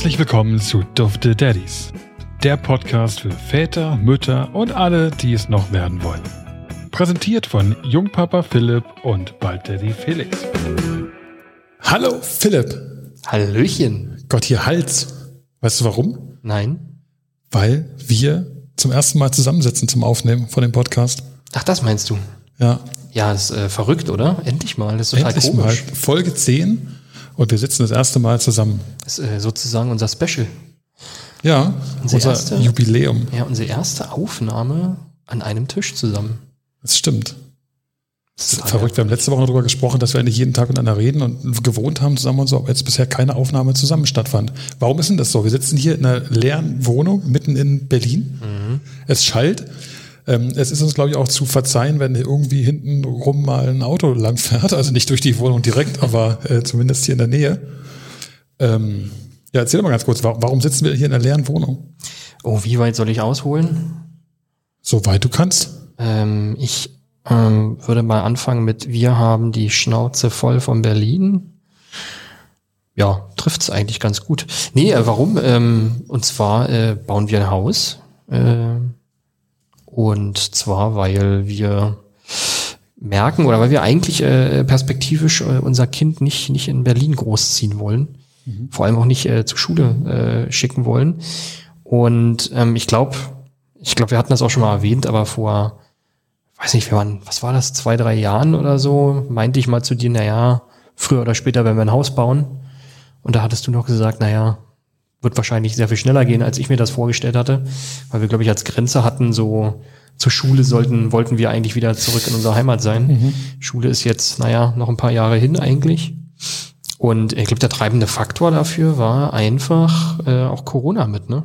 Herzlich willkommen zu Dufte Daddies, der Podcast für Väter, Mütter und alle, die es noch werden wollen. Präsentiert von Jungpapa Philipp und bald Daddy Felix. Hallo Philipp. Hallöchen. Gott, hier Hals. Weißt du warum? Nein. Weil wir zum ersten Mal zusammensitzen zum Aufnehmen von dem Podcast. Ach, das meinst du? Ja. Ja, das ist äh, verrückt, oder? Endlich mal. Das ist total Endlich komisch. mal. Folge 10 und wir sitzen das erste Mal zusammen. Das ist äh, sozusagen unser Special. Ja, Unsere unser erste? Jubiläum. Ja, unsere erste Aufnahme an einem Tisch zusammen. Das stimmt. Das ist verrückt. Wir haben letzte Woche darüber gesprochen, dass wir eigentlich jeden Tag miteinander reden und gewohnt haben zusammen und so, aber jetzt bisher keine Aufnahme zusammen stattfand. Warum ist denn das so? Wir sitzen hier in einer leeren Wohnung mitten in Berlin. Es schallt. Ähm, es ist uns, glaube ich, auch zu verzeihen, wenn irgendwie hinten rum mal ein Auto langfährt. Also nicht durch die Wohnung direkt, aber äh, zumindest hier in der Nähe. Ähm, ja, erzähl doch mal ganz kurz, wa- warum sitzen wir hier in einer leeren Wohnung? Oh, wie weit soll ich ausholen? Soweit du kannst. Ähm, ich ähm, würde mal anfangen mit Wir haben die Schnauze voll von Berlin. Ja, trifft's eigentlich ganz gut. Nee, äh, warum? Ähm, und zwar äh, bauen wir ein Haus. Äh, und zwar, weil wir merken oder weil wir eigentlich äh, perspektivisch äh, unser Kind nicht, nicht in Berlin großziehen wollen. Vor allem auch nicht äh, zur Schule äh, schicken wollen. Und ähm, ich glaube, ich glaube, wir hatten das auch schon mal erwähnt, aber vor, weiß nicht, wir waren, was war das, zwei, drei Jahren oder so, meinte ich mal zu dir, naja, früher oder später werden wir ein Haus bauen. Und da hattest du noch gesagt, naja, wird wahrscheinlich sehr viel schneller gehen, als ich mir das vorgestellt hatte, weil wir, glaube ich, als Grenze hatten, so zur Schule sollten, wollten wir eigentlich wieder zurück in unsere Heimat sein. Schule ist jetzt, naja, noch ein paar Jahre hin eigentlich. Und ich glaube, der treibende Faktor dafür war einfach äh, auch Corona mit, ne?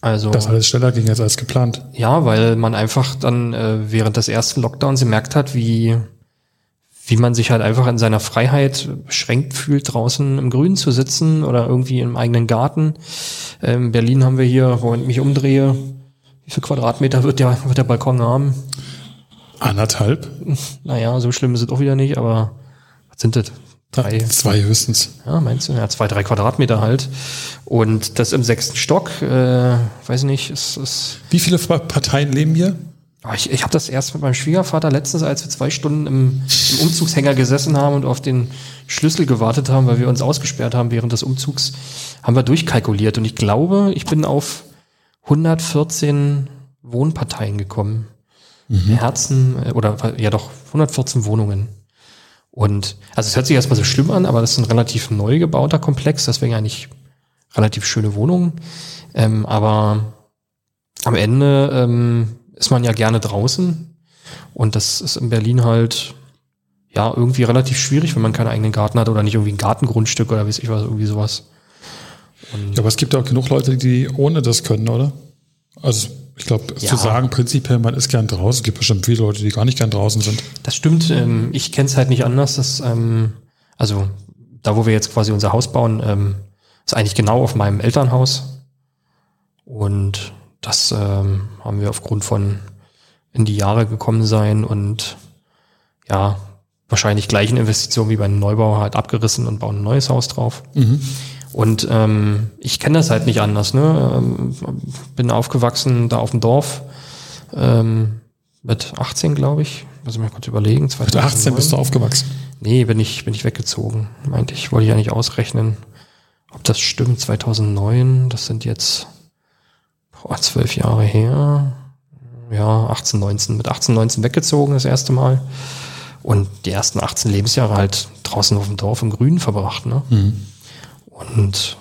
Also Dass alles schneller ging jetzt als geplant. ja, weil man einfach dann äh, während des ersten Lockdowns gemerkt hat, wie, wie man sich halt einfach in seiner Freiheit beschränkt fühlt, draußen im Grün zu sitzen oder irgendwie im eigenen Garten. Ähm, in Berlin haben wir hier, wo ich mich umdrehe, wie viel Quadratmeter wird der, wird der Balkon haben? Anderthalb? Naja, so schlimm ist es auch wieder nicht, aber was sind das? Drei, Zwei höchstens. ja, meinst du? Ja, zwei, drei Quadratmeter halt. Und das im sechsten Stock, äh, weiß nicht, ist, ist Wie viele Parteien leben hier? Aber Ich, ich habe das erst mit meinem Schwiegervater letztens, als wir zwei Stunden im, im Umzugshänger gesessen haben und auf den Schlüssel gewartet haben, weil wir uns ausgesperrt haben während des Umzugs, haben wir durchkalkuliert. Und ich glaube, ich bin auf 114 Wohnparteien gekommen. Herzen, äh, oder ja doch, 114 Wohnungen. Und also es hört sich erstmal so schlimm an, aber das ist ein relativ neu gebauter Komplex, deswegen eigentlich relativ schöne Wohnungen. Ähm, aber am Ende ähm, ist man ja gerne draußen und das ist in Berlin halt ja irgendwie relativ schwierig, wenn man keinen eigenen Garten hat oder nicht irgendwie ein Gartengrundstück oder weiß ich was, irgendwie sowas. Und Ja, aber es gibt ja auch genug Leute, die ohne das können, oder? Also ich glaube, Ja. zu sagen, prinzipiell, man ist gern draußen, es gibt bestimmt viele Leute, die gar nicht gern draußen sind. das stimmt, ähm, ich kenne es halt nicht anders, dass, ähm, also da wo wir jetzt quasi unser Haus bauen, ähm, ist eigentlich genau auf meinem Elternhaus und das ähm, haben wir aufgrund von in die Jahre gekommen sein und ja, wahrscheinlich gleichen Investitionen wie bei einem Neubau halt abgerissen und bauen ein neues Haus drauf. Und ähm, ich kenne das halt nicht anders. Ne? Ähm, bin aufgewachsen da auf dem Dorf ähm, mit 18, glaube ich. Muss ich mir kurz überlegen. Mit 18 2009. bist du aufgewachsen. Nee, bin ich, bin ich weggezogen. Meinte ich, wollte ich ja nicht ausrechnen, ob das stimmt. 2009, das sind jetzt boah, zwölf Jahre her. Ja, 18, 19. Mit 18, 19 weggezogen das erste Mal. Und die ersten 18 Lebensjahre halt draußen auf dem Dorf im Grünen verbracht. Ne? Und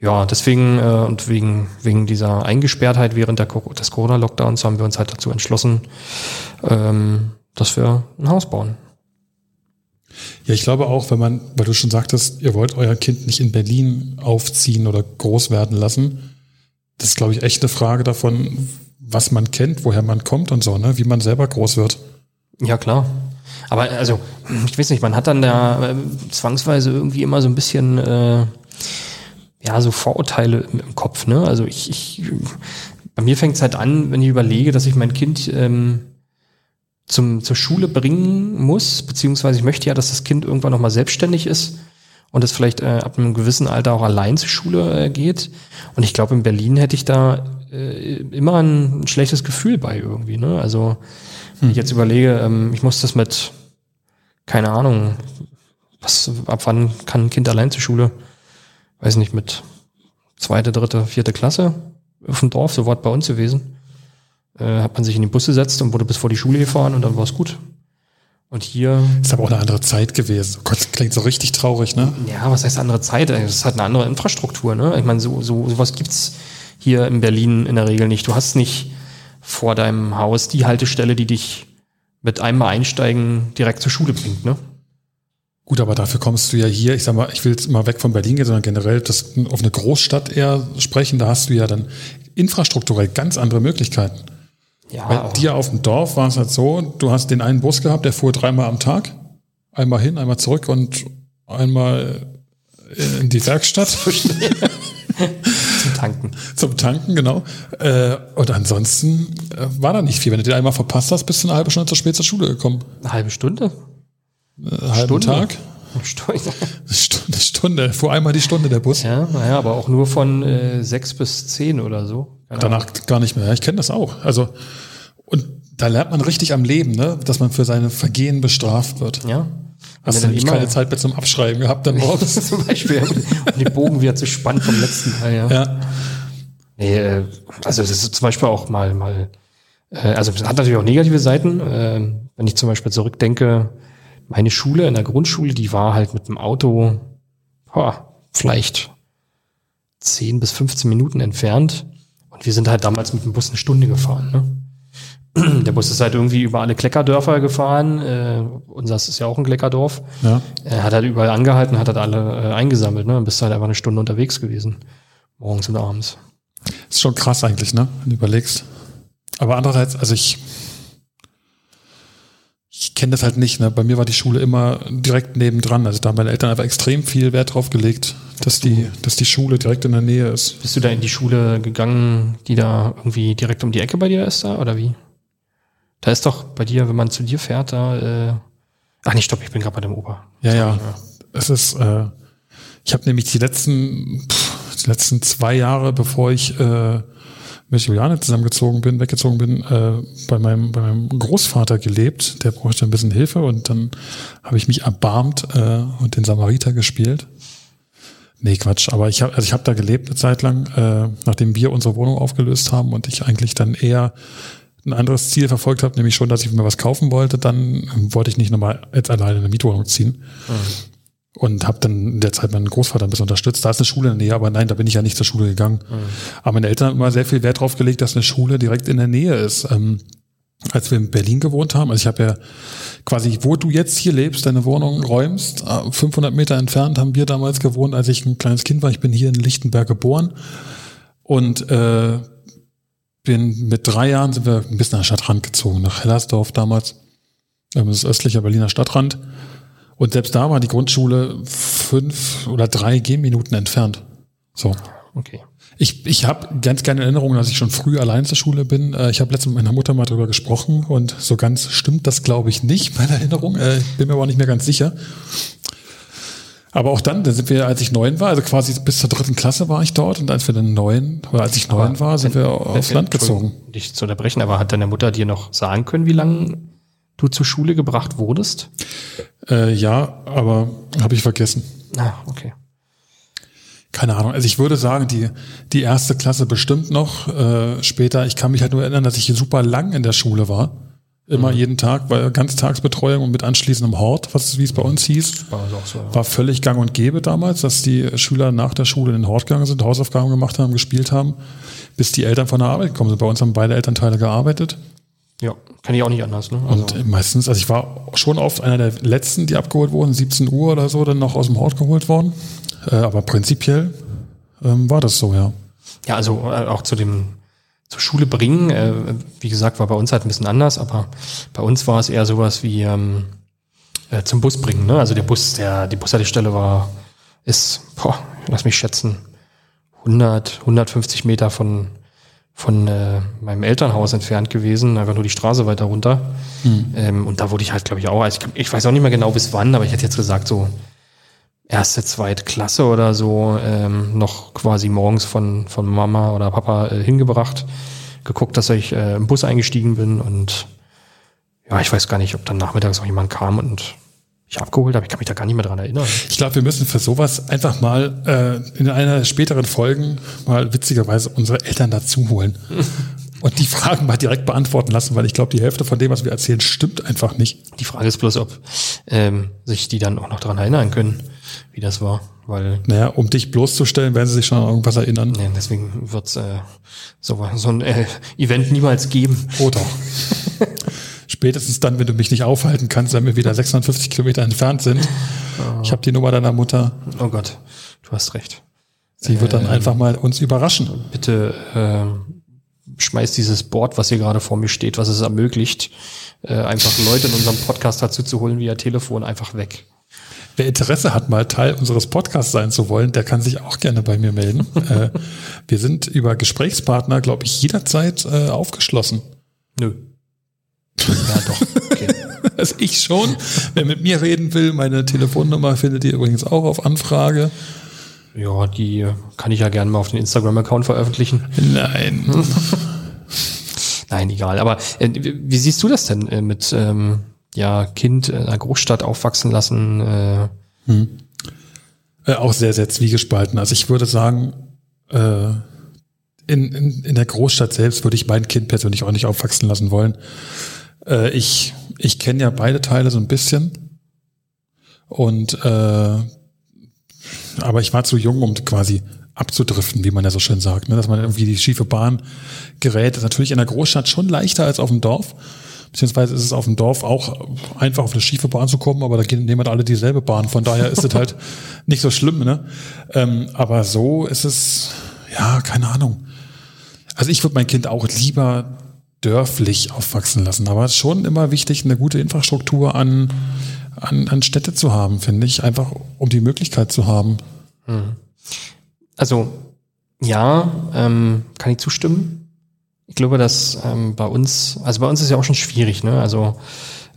ja, deswegen äh, und wegen, wegen dieser Eingesperrtheit während der, des Corona-Lockdowns haben wir uns halt dazu entschlossen, ähm, dass wir ein Haus bauen. Ja, ich glaube auch, wenn man, weil du schon sagtest, ihr wollt euer Kind nicht in Berlin aufziehen oder groß werden lassen, das ist, glaube ich, echt eine Frage davon, was man kennt, woher man kommt und so, ne? wie man selber groß wird. Ja, klar. Aber also, ich weiß nicht, man hat dann da äh, zwangsweise irgendwie immer so ein bisschen, äh, ja, so Vorurteile im, im Kopf, ne? Also ich, ich bei mir fängt es halt an, wenn ich überlege, dass ich mein Kind ähm, zum, zur Schule bringen muss, beziehungsweise ich möchte ja, dass das Kind irgendwann nochmal selbstständig ist. Und es vielleicht äh, ab einem gewissen Alter auch allein zur Schule äh, geht. Und ich glaube, in Berlin hätte ich da äh, immer ein, ein schlechtes Gefühl bei irgendwie. Ne? Also wenn ich jetzt überlege, ähm, ich muss das mit, keine Ahnung, was, ab wann kann ein Kind allein zur Schule? Weiß nicht, mit zweite, dritte, vierte Klasse auf dem Dorf, so war es bei uns gewesen. Äh, hat man sich in den Bus gesetzt und wurde bis vor die Schule gefahren und dann war es gut. Und hier, Ist aber auch eine andere Zeit gewesen. Oh Gott, das klingt so richtig traurig, ne? ja, was heißt andere Zeit? Es ist halt eine andere Infrastruktur, ne? Ich meine, so, so sowas gibt's hier in Berlin in der Regel nicht. Du hast nicht vor deinem Haus die Haltestelle, die dich mit einmal einsteigen direkt zur Schule bringt, ne? Gut, aber dafür kommst du ja hier, ich sag mal, ich will jetzt mal weg von Berlin gehen, sondern generell das auf eine Großstadt eher sprechen, da hast du ja dann infrastrukturell ganz andere Möglichkeiten. Ja, Bei dir auf dem Dorf war es halt so, du hast den einen Bus gehabt, der fuhr dreimal am Tag, einmal hin, einmal zurück und einmal in die Werkstatt zum Tanken. zum Tanken, genau. Äh, Und ansonsten äh, war da nicht viel. Wenn du den einmal verpasst hast, bist du eine halbe Stunde zu spät zur Schule gekommen. Eine halbe Stunde? Einen halben Stunde? Tag, Stunde. Stunde, Stunde, fuhr einmal die Stunde der Bus. Ja, naja, aber auch nur von äh, sechs bis zehn oder so. Keine Danach gar nicht mehr. Ich kenne das auch. Also, und da lernt man richtig am Leben, ne? dass man für seine Vergehen bestraft wird. Ja. Hast du nämlich keine Zeit mehr zum Abschreiben gehabt dann morgens? Zum Beispiel, um den Bogen wieder zu spannen vom letzten Teil, ja. ja. Nee, äh, also das ist zum Beispiel auch mal, mal, äh, also es hat natürlich auch negative Seiten. Äh, wenn ich zum Beispiel zurückdenke, meine Schule in der Grundschule, die war halt mit dem Auto boah, vielleicht 10 bis 15 Minuten entfernt. Und wir sind halt damals mit dem Bus eine Stunde gefahren. Ne? Der Bus ist halt irgendwie über alle Kleckerdörfer gefahren. Äh, unseres ist ja auch ein Kleckerdorf. ja. Er hat halt überall angehalten, hat halt alle äh, eingesammelt, ne? Und bist halt einfach eine Stunde unterwegs gewesen. Morgens und abends. Ist schon krass eigentlich, ne? Wenn du überlegst. Aber andererseits, also ich, ich kenne das halt nicht, ne? Bei mir war die Schule immer direkt nebendran. Also da haben meine Eltern einfach extrem viel Wert drauf gelegt, dass die, dass die Schule direkt in der Nähe ist. Bist du da in die Schule gegangen, die da irgendwie direkt um die Ecke bei dir ist da, oder wie? Da ist doch bei dir, wenn man zu dir fährt, da, äh, ach nee, stopp, ich bin gerade bei dem Opa. Ja, ja. Es ist, äh, ich habe nämlich die letzten, pff, die letzten zwei Jahre, bevor ich äh, mit Juliane zusammengezogen bin, weggezogen bin, äh, bei, meinem, bei meinem Großvater gelebt. Der brauchte ein bisschen Hilfe und dann habe ich mich erbarmt äh, und den Samariter gespielt. Nee, Quatsch, aber ich habe also ich habe da gelebt eine Zeit lang, äh, nachdem wir unsere Wohnung aufgelöst haben und ich eigentlich dann eher ein anderes Ziel verfolgt habe, nämlich schon, dass ich mir was kaufen wollte, dann wollte ich nicht nochmal jetzt alleine in eine Mietwohnung ziehen. Und habe dann in der Zeit meinen Großvater ein bisschen unterstützt. Da ist eine Schule in der Nähe, aber nein, da bin ich ja nicht zur Schule gegangen. Aber meine Eltern haben immer sehr viel Wert drauf gelegt, dass eine Schule direkt in der Nähe ist. Ähm, als wir in Berlin gewohnt haben, also ich habe ja quasi, wo du jetzt hier lebst, deine Wohnung räumst, äh, 500 Meter entfernt haben wir damals gewohnt, als ich ein kleines Kind war. Ich bin hier in Lichtenberg geboren und äh, bin mit drei Jahren sind wir ein bisschen an den Stadtrand gezogen, nach Hellersdorf damals. Ähm, Das ist östlicher Berliner Stadtrand. Und selbst da war die Grundschule fünf oder drei Gehminuten entfernt. So. Okay. Ich, ich habe ganz gerne Erinnerungen, dass ich schon früh allein zur Schule bin. Äh, Ich habe letztens mit meiner Mutter mal drüber gesprochen und so ganz stimmt das, glaube ich, nicht, meine Erinnerung. Äh, Ich bin mir aber auch nicht mehr ganz sicher. Aber auch dann, da sind wir, als ich neun war, also quasi bis zur dritten Klasse war ich dort und als wir dann neun, oder als ich neun war, sind wir aufs Land gezogen. Dich zu unterbrechen, aber hat deine Mutter dir noch sagen können, wie lange du zur Schule gebracht wurdest? Äh, ja, aber habe ich vergessen. Ah, okay. Keine Ahnung. Also ich würde sagen, die, die erste Klasse bestimmt noch. Äh, später, ich kann mich halt nur erinnern, dass ich hier super lang in der Schule war. Immer jeden Tag, war Ganztagsbetreuung und mit anschließendem Hort, was wie es bei uns hieß. War so. ja. War völlig gang und gäbe damals, dass die Schüler nach der Schule in den Hort gegangen sind, Hausaufgaben gemacht haben, gespielt haben, bis die Eltern von der Arbeit gekommen sind. Bei uns haben beide Elternteile gearbeitet. Ja, kann ich auch nicht anders, ne? Also, Und meistens, also ich war schon oft einer der letzten, die abgeholt wurden, 17 Uhr oder so, dann noch aus dem Hort geholt worden. Äh, aber prinzipiell ähm, war das so, ja. ja, also äh, auch zu dem zur Schule bringen, äh, wie gesagt, war bei uns halt ein bisschen anders, aber bei uns war es eher sowas wie ähm, äh, zum Bus bringen, ne? Also der Bus, der, die Bushaltestelle war, ist, boah, lass mich schätzen, 100, 150 Meter von, von äh, meinem Elternhaus entfernt gewesen, einfach nur die Straße weiter runter. Ähm, und da wurde ich halt, glaube ich, auch, also ich, ich weiß auch nicht mehr genau bis wann, aber ich hätte jetzt gesagt, so erste, zweite Klasse oder so ähm, noch quasi morgens von, von Mama oder Papa äh, hingebracht, geguckt, dass ich äh, im Bus eingestiegen bin und ja, ich weiß gar nicht, ob dann nachmittags noch jemand kam und ich abgeholt habe. Ich kann mich da gar nicht mehr dran erinnern. Ich glaube, wir müssen für sowas einfach mal äh, in einer der späteren Folgen mal witzigerweise unsere Eltern dazu holen und die Fragen mal direkt beantworten lassen, weil ich glaube, die Hälfte von dem, was wir erzählen, stimmt einfach nicht. Die Frage ist bloß, ob ähm, sich die dann auch noch dran erinnern können, wie das war. Weil, Naja, um dich bloßzustellen, werden sie sich schon an irgendwas erinnern. nee, deswegen wird's äh, so, so ein äh, Event niemals geben. Oh doch. Spätestens dann, wenn du mich nicht aufhalten kannst, wenn wir wieder 650 Kilometer entfernt sind. Ich habe die Nummer deiner Mutter. Oh Gott, du hast recht. Sie wird dann einfach mal uns überraschen. Bitte ähm, schmeiß dieses Board, was hier gerade vor mir steht, was es ermöglicht, äh, einfach Leute in unserem Podcast dazu zu holen via Telefon, einfach weg. Wer Interesse hat, mal Teil unseres Podcasts sein zu wollen, der kann sich auch gerne bei mir melden. äh, wir sind über Gesprächspartner, glaube ich, jederzeit äh, aufgeschlossen. Nö. Ja, doch. Okay. Also ich schon. Wer mit mir reden will, meine Telefonnummer findet ihr übrigens auch auf Anfrage. Ja, die kann ich ja gerne mal auf den Instagram-Account veröffentlichen. Nein. Nein, egal. Aber äh, wie siehst du das denn äh, mit ähm, ja, Kind in einer Großstadt aufwachsen lassen? Äh, Äh, auch sehr, sehr zwiegespalten. Also ich würde sagen, äh, in, in, in der Großstadt selbst würde ich mein Kind persönlich auch nicht aufwachsen lassen wollen. Äh, ich ich kenne ja beide Teile so ein bisschen. Und äh, aber ich war zu jung, um quasi abzudriften, wie man ja so schön sagt. Ne? Dass man irgendwie die schiefe Bahn gerät. ist natürlich in der Großstadt schon leichter als auf dem Dorf. Beziehungsweise ist es auf dem Dorf auch einfach auf eine schiefe Bahn zu kommen, aber da gehen nehmen alle dieselbe Bahn. Von daher ist es halt nicht so schlimm. Ne? Ähm, aber so ist es, ja, keine Ahnung. Also ich würde mein Kind auch lieber dörflich aufwachsen lassen. Aber es ist schon immer wichtig, eine gute Infrastruktur an, an, an Städte zu haben, finde ich. Einfach um die Möglichkeit zu haben. Also ja, ähm, kann ich zustimmen. Ich glaube, dass ähm, bei uns, also bei uns ist ja auch schon schwierig, ne? Also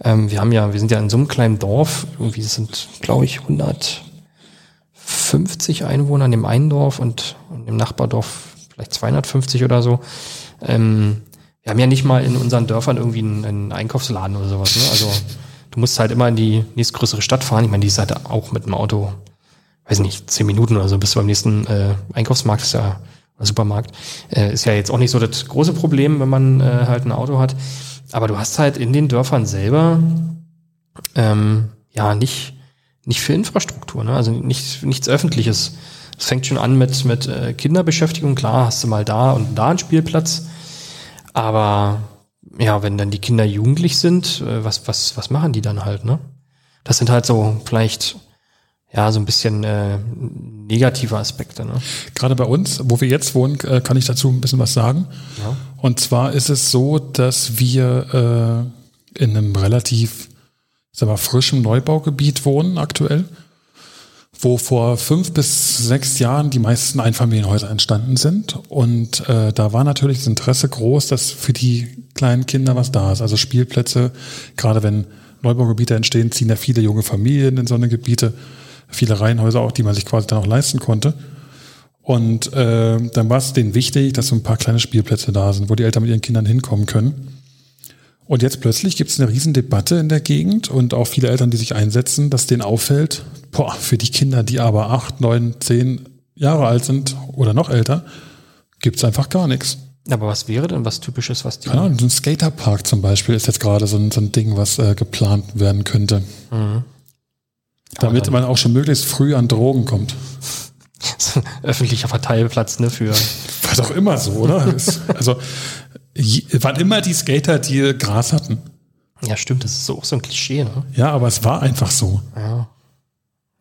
ähm, wir haben ja, wir sind ja in so einem kleinen Dorf, irgendwie sind, glaube ich, 150 Einwohner in dem einen Dorf und, und im Nachbardorf vielleicht 250 oder so. Ähm, wir haben ja nicht mal in unseren Dörfern irgendwie einen, einen Einkaufsladen oder sowas, ne? Also du musst halt immer in die nächstgrößere Stadt fahren. Ich meine, die ist halt auch mit dem Auto weiß nicht, zehn Minuten oder so bis du beim nächsten äh, Einkaufsmarkt ist ja oder Supermarkt. Äh, ist ja jetzt auch nicht so das große Problem, wenn man äh, halt ein Auto hat. Aber du hast halt in den Dörfern selber ähm, ja nicht nicht für Infrastruktur, ne? also nicht nichts Öffentliches. Es fängt schon an mit mit äh, Kinderbeschäftigung. Klar, hast du mal da und da einen Spielplatz, aber ja, wenn dann die Kinder jugendlich sind, äh, was was was machen die dann halt? Ne? Das sind halt so vielleicht ja, so ein bisschen äh, negative Aspekte. Ne? Gerade bei uns, wo wir jetzt wohnen, äh, kann ich dazu ein bisschen was sagen. Ja. Und zwar ist es so, dass wir äh, in einem relativ sag mal, frischem Neubaugebiet wohnen aktuell, wo vor fünf bis sechs Jahren die meisten Einfamilienhäuser entstanden sind. Und äh, da war natürlich das Interesse groß, dass für die kleinen Kinder was da ist. Also Spielplätze, gerade wenn Neubaugebiete entstehen, ziehen ja viele junge Familien in so eine Gebiete, viele Reihenhäuser auch, die man sich quasi dann auch leisten konnte. Und äh, dann war es denen wichtig, dass so ein paar kleine Spielplätze da sind, wo die Eltern mit ihren Kindern hinkommen können. Und jetzt plötzlich gibt es eine riesen Debatte in der Gegend und auch viele Eltern, die sich einsetzen, dass denen auffällt, boah, für die Kinder, die aber acht, neun, zehn Jahre alt sind oder noch älter, gibt es einfach gar nichts. Aber was wäre denn was Typisches, was die. Keine Ahnung, so ein Skaterpark zum Beispiel ist jetzt gerade so ein, so ein Ding, was äh, geplant werden könnte. Damit dann- man auch schon möglichst früh an Drogen kommt. öffentlicher Verteilplatz, ne, für. War doch immer so, oder? Also je, waren immer die Skater, die Gras hatten. Ja, stimmt, das ist so, auch so ein Klischee, ne? Ja, aber es war einfach so. Ja.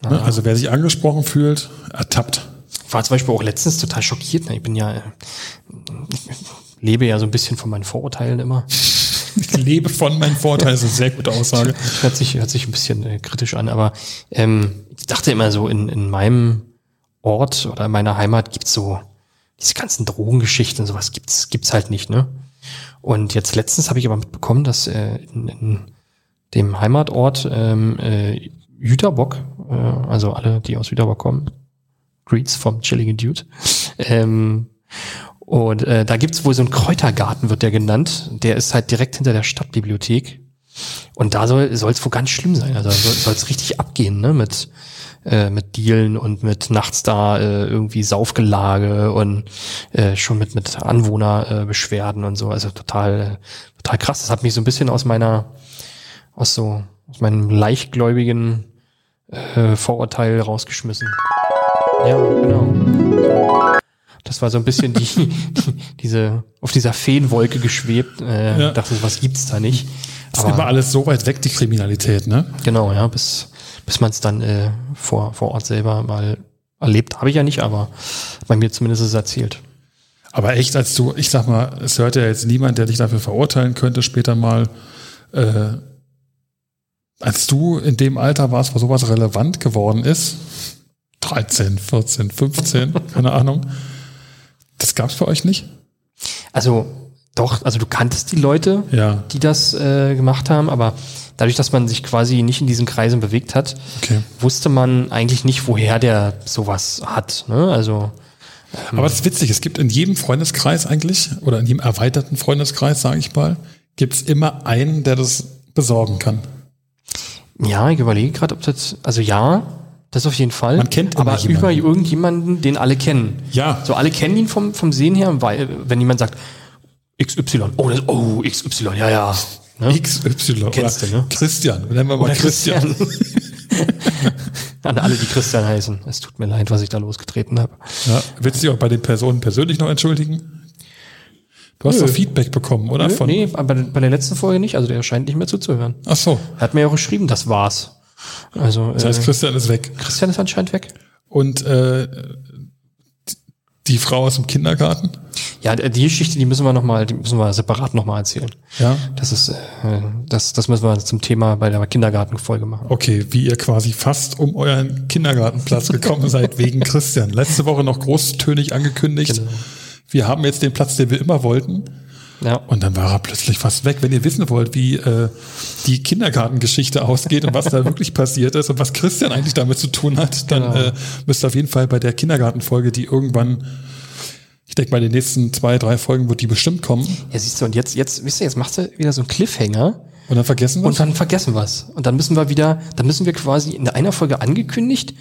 Ne? Also wer sich angesprochen fühlt, ertappt. Ich war zum Beispiel auch letztens total schockiert. Ne? Ich bin ja, ich lebe ja so ein bisschen von meinen Vorurteilen immer. Ich lebe von meinen Vorteilen, das ist eine sehr gute Aussage. Hört sich, hört sich ein bisschen äh, kritisch an, aber ähm, ich dachte immer so, in, in meinem Ort oder in meiner Heimat gibt's so diese ganzen Drogengeschichten und sowas gibt's, gibt's halt nicht, ne? Und jetzt letztens habe ich aber mitbekommen, dass äh, in, in dem Heimatort ähm, äh, Jüterbock, äh, also alle, die aus Jüterbock kommen. Greets vom Chilligen Dude. Ähm, und äh, da gibt's wohl so einen Kräutergarten, wird der genannt. Der ist halt direkt hinter der Stadtbibliothek. Und da soll es wohl ganz schlimm sein. Also soll es richtig abgehen, ne? Mit, äh, mit Dealen und mit nachts da äh, irgendwie Saufgelage und äh, schon mit, mit Anwohnerbeschwerden äh, und so. Also total, total krass. Das hat mich so ein bisschen aus meiner, aus so, aus meinem leichtgläubigen äh, Vorurteil rausgeschmissen. Ja, genau. Das war so ein bisschen die, die diese auf dieser Feenwolke geschwebt. Äh, ja. Dachte, was gibt's da nicht? Das ist immer alles so weit weg, die Kriminalität, ne? Genau, ja, bis, bis man es dann äh, vor, vor Ort selber mal erlebt. Habe ich ja nicht, aber bei mir zumindest ist es erzählt. Aber echt, als du, ich sag mal, es hört ja jetzt niemand, der dich dafür verurteilen könnte, später mal, äh, als du in dem Alter warst, wo sowas relevant geworden ist, 13, 14, 15, keine Ahnung, das gab's für euch nicht? Also doch, also du kanntest die Leute, ja. die das äh, gemacht haben, aber dadurch, dass man sich quasi nicht in diesen Kreisen bewegt hat, okay. wusste man eigentlich nicht, woher der sowas hat. Ne? Also ähm, aber das ist witzig, es gibt in jedem Freundeskreis eigentlich, oder in jedem erweiterten Freundeskreis, sage ich mal, gibt es immer einen, der das besorgen kann. Ja, ich überlege gerade, ob das, also ja, das auf jeden Fall. Man kennt aber jemanden. über irgendjemanden, den alle kennen. Ja. So alle kennen ihn vom, vom Sehen her, weil wenn jemand sagt, XY. Oh, das, oh XY, ja, ja. Ne? XY. Kennst du, ne? Christian. Nennen wir mal Oder Christian. Christian. An alle, die Christian heißen. Es tut mir leid, was ich da losgetreten habe. Ja, willst du dich auch bei den Personen persönlich noch entschuldigen? Du hast Nö. doch Feedback bekommen, oder? Nö, Von nee, bei, bei der letzten Folge nicht. Also der scheint nicht mehr zuzuhören. Ach so. Er hat mir ja auch geschrieben, das war's. Also, das heißt, äh, Christian ist weg. Christian ist anscheinend weg. Und äh, die Frau aus dem Kindergarten? Ja, die Geschichte, die müssen wir noch mal, die müssen wir separat noch mal erzählen. Ja. Das ist, äh, das, das müssen wir zum Thema bei der Kindergartenfolge machen. Okay, wie ihr quasi fast um euren Kindergartenplatz gekommen seid wegen Christian. Letzte Woche noch großtönig angekündigt. Genau. Wir haben jetzt den Platz, den wir immer wollten. Ja. Und dann war er plötzlich fast weg. Wenn ihr wissen wollt, wie äh, die Kindergartengeschichte ausgeht und was da wirklich passiert ist und was Christian eigentlich damit zu tun hat, dann genau. äh, müsst ihr auf jeden Fall bei der Kindergartenfolge, die irgendwann ich denke mal, in den nächsten zwei, drei Folgen wird die bestimmt kommen. Ja, siehst du, und jetzt, jetzt, wisst ihr, jetzt machst du wieder so einen Cliffhanger. Und dann vergessen wir Und dann vergessen wir's. Und dann müssen wir wieder, dann müssen wir quasi in einer Folge angekündigt,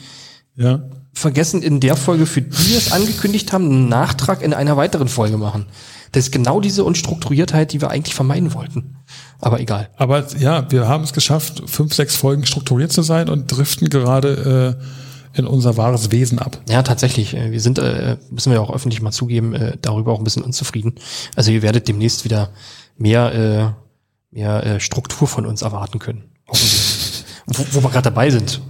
ja. Vergessen in der Folge, für die wir es angekündigt haben, einen Nachtrag in einer weiteren Folge machen. Das ist genau diese Unstrukturiertheit, die wir eigentlich vermeiden wollten. Aber egal. Aber ja, wir haben es geschafft, fünf, sechs Folgen strukturiert zu sein und driften gerade äh, in unser wahres Wesen ab. Ja, tatsächlich. Äh, wir sind, äh, müssen wir auch öffentlich mal zugeben, äh, darüber auch ein bisschen unzufrieden. Also ihr werdet demnächst wieder mehr, äh, mehr äh, Struktur von uns erwarten können. Hoffentlich. wo, wo wir gerade dabei sind.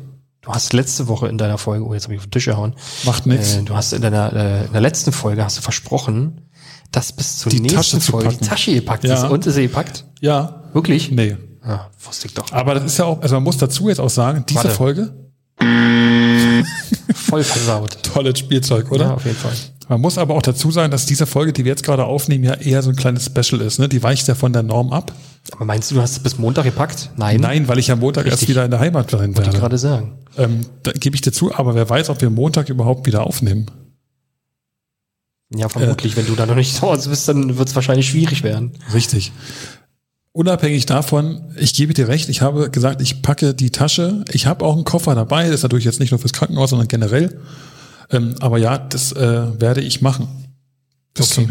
Du hast letzte Woche in deiner Folge, oh jetzt habe ich auf den Tisch gehauen. Macht nichts. Äh, du hast in deiner äh, in der letzten Folge hast du versprochen, dass bis zur die nächsten Tasche Folge die Tasche gepackt ja. ist. Und ist sie gepackt? Ja. Wirklich? Nee. Ah, wusste ich doch. Aber das ist ja auch, also man muss dazu jetzt auch sagen, diese Warte. Folge. Voll versaut. Tolles Spielzeug, oder? Ja, auf jeden Fall. Man muss aber auch dazu sagen, dass diese Folge, die wir jetzt gerade aufnehmen, ja eher so ein kleines Special ist. Ne? Die weicht ja von der Norm ab. Aber meinst du, du hast es bis Montag gepackt? Nein. Nein, weil ich am Montag Richtig. erst wieder in der Heimat sein Wollte ich werde. gerade sagen. Ähm, da gebe ich dir zu, aber wer weiß, ob wir Montag überhaupt wieder aufnehmen. Ja, vermutlich. Wenn du da noch nicht zu Hause bist, dann wird es wahrscheinlich schwierig werden. Richtig. Unabhängig davon, ich gebe dir recht, ich habe gesagt, ich packe die Tasche. Ich habe auch einen Koffer dabei, das ist natürlich jetzt nicht nur fürs Krankenhaus, sondern generell. Ähm, aber ja, das äh, werde ich machen. Bis Okay.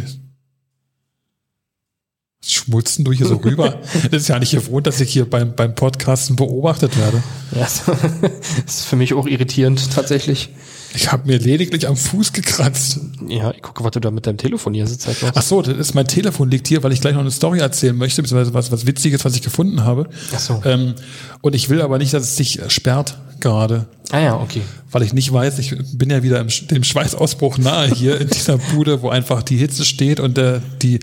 schmulzen du hier so rüber? das ist ja nicht gewohnt, dass ich hier beim, beim Podcasten beobachtet werde. Ja, das ist für mich auch irritierend, tatsächlich. Ich habe mir lediglich am Fuß gekratzt. Ja, ich gucke, was du da mit deinem Telefon ganze Zeit machst. Ach so, das ist mein Telefon liegt hier, weil ich gleich noch eine Story erzählen möchte, beziehungsweise was, was Witziges, was ich gefunden habe. Ach so. Ähm, und ich will aber nicht, dass es sich sperrt gerade, Ah ja, okay. weil ich nicht weiß, ich bin ja wieder im, dem Schweißausbruch nahe hier in dieser Bude, wo einfach die Hitze steht und äh, die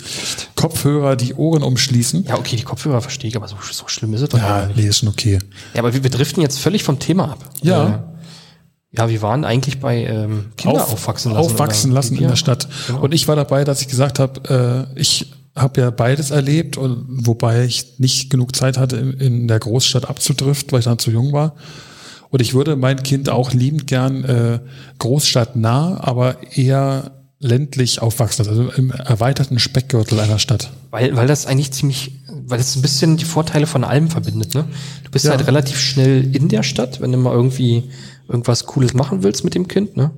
Kopfhörer die Ohren umschließen. Ja, okay, die Kopfhörer verstehe ich, aber so, so schlimm ist es doch Ja, nicht. nee, ist schon okay. Ja, aber wir, driften jetzt völlig vom Thema ab. Ja. Äh, ja, wir waren eigentlich bei ähm, Kinder Auf- aufwachsen lassen. Aufwachsen lassen in der Stadt. genau. Und ich war dabei, dass ich gesagt habe, äh, ich habe ja beides erlebt, und wobei ich nicht genug Zeit hatte, in, in der Großstadt abzudriften, weil ich dann zu jung war. Und ich würde mein Kind auch liebend gern äh, großstadtnah, aber eher ländlich aufwachsen, also im erweiterten Speckgürtel einer Stadt. Weil, weil das eigentlich ziemlich, weil das ein bisschen die Vorteile von allem verbindet, ne? Du bist Ja. halt relativ schnell in der Stadt, wenn du mal irgendwie irgendwas Cooles machen willst mit dem Kind, ne?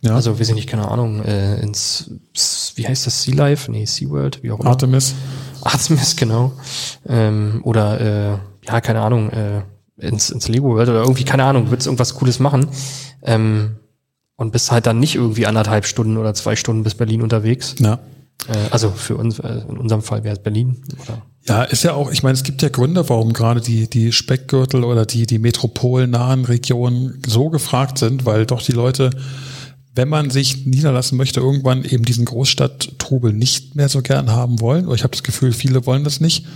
Ja. Also, wir sind nicht, keine Ahnung, äh, ins, wie heißt das, Sea Life? Nee, Sea World, wie auch immer. Artemis. Artemis, genau. Ähm, oder, äh, ja, keine Ahnung, äh, ins, ins Lego World oder irgendwie, keine Ahnung, willst irgendwas Cooles machen. Ähm, und bist halt dann nicht irgendwie anderthalb Stunden oder zwei Stunden bis Berlin unterwegs. Ja. Äh, also für uns, äh, in unserem Fall wäre es Berlin. Oder? Ja, ist ja auch, ich meine, es gibt ja Gründe, warum gerade die, die Speckgürtel oder die, die metropolnahen Regionen so gefragt sind, weil doch die Leute, wenn man sich niederlassen möchte, irgendwann eben diesen Großstadttrubel nicht mehr so gern haben wollen. Oder ich habe das Gefühl, viele wollen das nicht,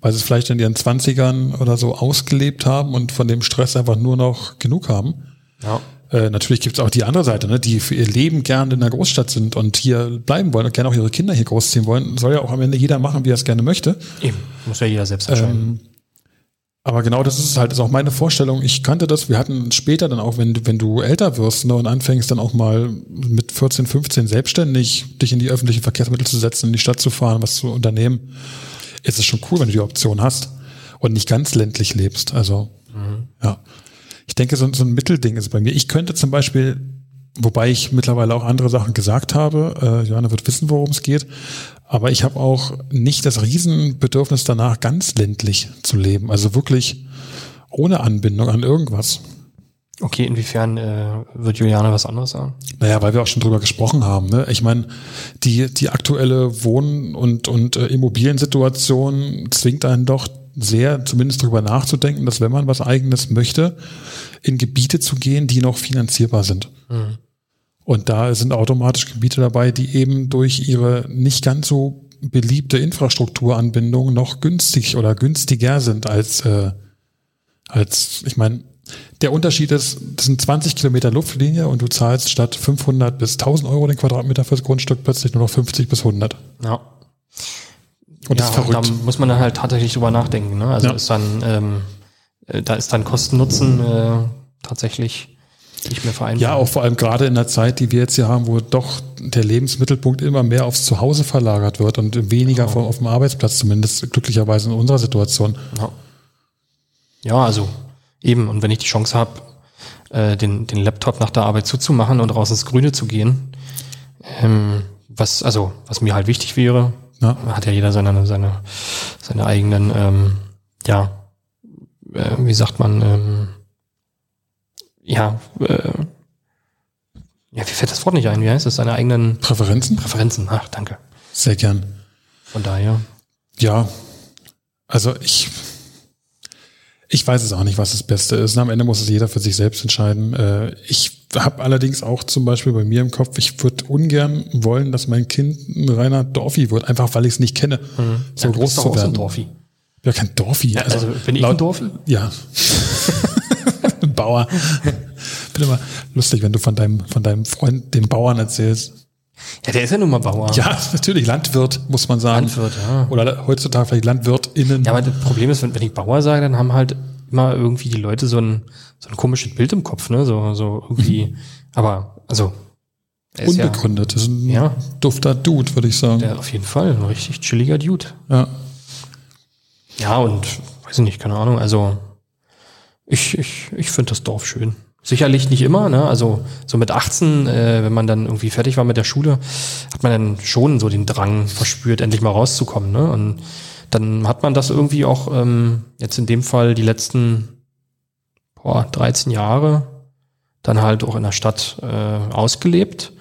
weil sie es vielleicht in ihren Zwanzigern oder so ausgelebt haben und von dem Stress einfach nur noch genug haben. Ja. Äh, natürlich gibt es auch die andere Seite, ne, die für ihr Leben gerne in der Großstadt sind und hier bleiben wollen und gerne auch ihre Kinder hier großziehen wollen. Soll ja auch am Ende jeder machen, wie er es gerne möchte. Eben. Muss ja jeder selbst entscheiden. Ähm, aber genau das ist halt, ist auch meine Vorstellung. Ich kannte das. Wir hatten später dann auch, wenn, du- wenn du älter wirst ne, und anfängst dann auch mal mit 14, 15 selbstständig dich in die öffentlichen Verkehrsmittel zu setzen, in die Stadt zu fahren, was zu unternehmen, ist es schon cool, wenn du die Option hast und nicht ganz ländlich lebst. Also, ja. Ich denke, so, so ein Mittelding ist bei mir. Ich könnte zum Beispiel, wobei ich mittlerweile auch andere Sachen gesagt habe, äh, Johanna wird wissen, worum es geht, aber ich habe auch nicht das Riesenbedürfnis danach, ganz ländlich zu leben. Also wirklich ohne Anbindung an irgendwas. okay, inwiefern äh, wird Juliane was anderes sagen? Naja, weil wir auch schon drüber gesprochen haben. Ne? Ich meine, die, die aktuelle Wohn- und, und äh, Immobiliensituation zwingt einen doch sehr, zumindest drüber nachzudenken, dass wenn man was Eigenes möchte, in Gebiete zu gehen, die noch finanzierbar sind. Und da sind automatisch Gebiete dabei, die eben durch ihre nicht ganz so beliebte Infrastrukturanbindung noch günstig oder günstiger sind als, äh, als ich meine, der Unterschied ist, das sind 20 Kilometer Luftlinie und du zahlst statt 500 bis 1000 Euro den Quadratmeter fürs Grundstück plötzlich nur noch 50 bis 100. Ja. Und das ist ja, verrückt. Da muss man dann halt tatsächlich drüber nachdenken. Ne? Also Ja. ist dann, ähm, äh, da ist dann Kosten-Nutzen äh, tatsächlich nicht mehr vereinbar. Ja, auch vor allem gerade in der Zeit, die wir jetzt hier haben, wo doch der Lebensmittelpunkt immer mehr aufs Zuhause verlagert wird und weniger vom, auf dem Arbeitsplatz, zumindest glücklicherweise in unserer Situation. Ja. ja, also eben. Und wenn ich die Chance habe, äh, den, den Laptop nach der Arbeit zuzumachen und raus ins Grüne zu gehen, ähm, was, also, was mir halt wichtig wäre, Ja. hat ja jeder seine, seine, seine eigenen, ähm, ja, äh, wie sagt man, ähm, ja, äh, ja, wie fällt das Wort nicht ein? Wie heißt das? Seine eigenen Präferenzen? Präferenzen. Ach, danke. Sehr gern. Von daher. Ja, also ich, ich weiß es auch nicht, was das Beste ist. Am Ende muss es jeder für sich selbst entscheiden. Äh, Ich habe allerdings auch zum Beispiel bei mir im Kopf, ich würde ungern wollen, dass mein Kind ein reiner Dorfi wird, einfach weil ich es nicht kenne, so Mhm. Ja, du groß zu so werden. Dorfi. Ja, kein Dorfi. also bin ich ein Dorfi? Ja. Bauer. Bin immer lustig, wenn du von deinem, von deinem Freund, dem Bauern erzählst. Ja, der ist ja nun mal Bauer. Ja, natürlich, Landwirt, muss man sagen. Landwirt, ja. Oder heutzutage vielleicht LandwirtInnen. Ja, aber das Problem ist, wenn, wenn ich Bauer sage, dann haben halt immer irgendwie die Leute so ein, so ein komisches Bild im Kopf, ne? So, so irgendwie, aber, also, ist ja, Unbegründet. Das ist ein Ja. dufter Dude, würde ich sagen. der auf jeden Fall ein richtig chilliger Dude. Ja. Ja, und weiß ich nicht, keine Ahnung, also ich, ich, ich finde das Dorf schön. Sicherlich nicht immer, ne? Also so mit 18, äh, wenn man dann irgendwie fertig war mit der Schule, hat man dann schon so den Drang verspürt, endlich mal rauszukommen, ne? Und dann hat man das irgendwie auch ähm, jetzt in dem Fall die letzten boah, 13 Jahre dann halt auch in der Stadt äh, ausgelebt.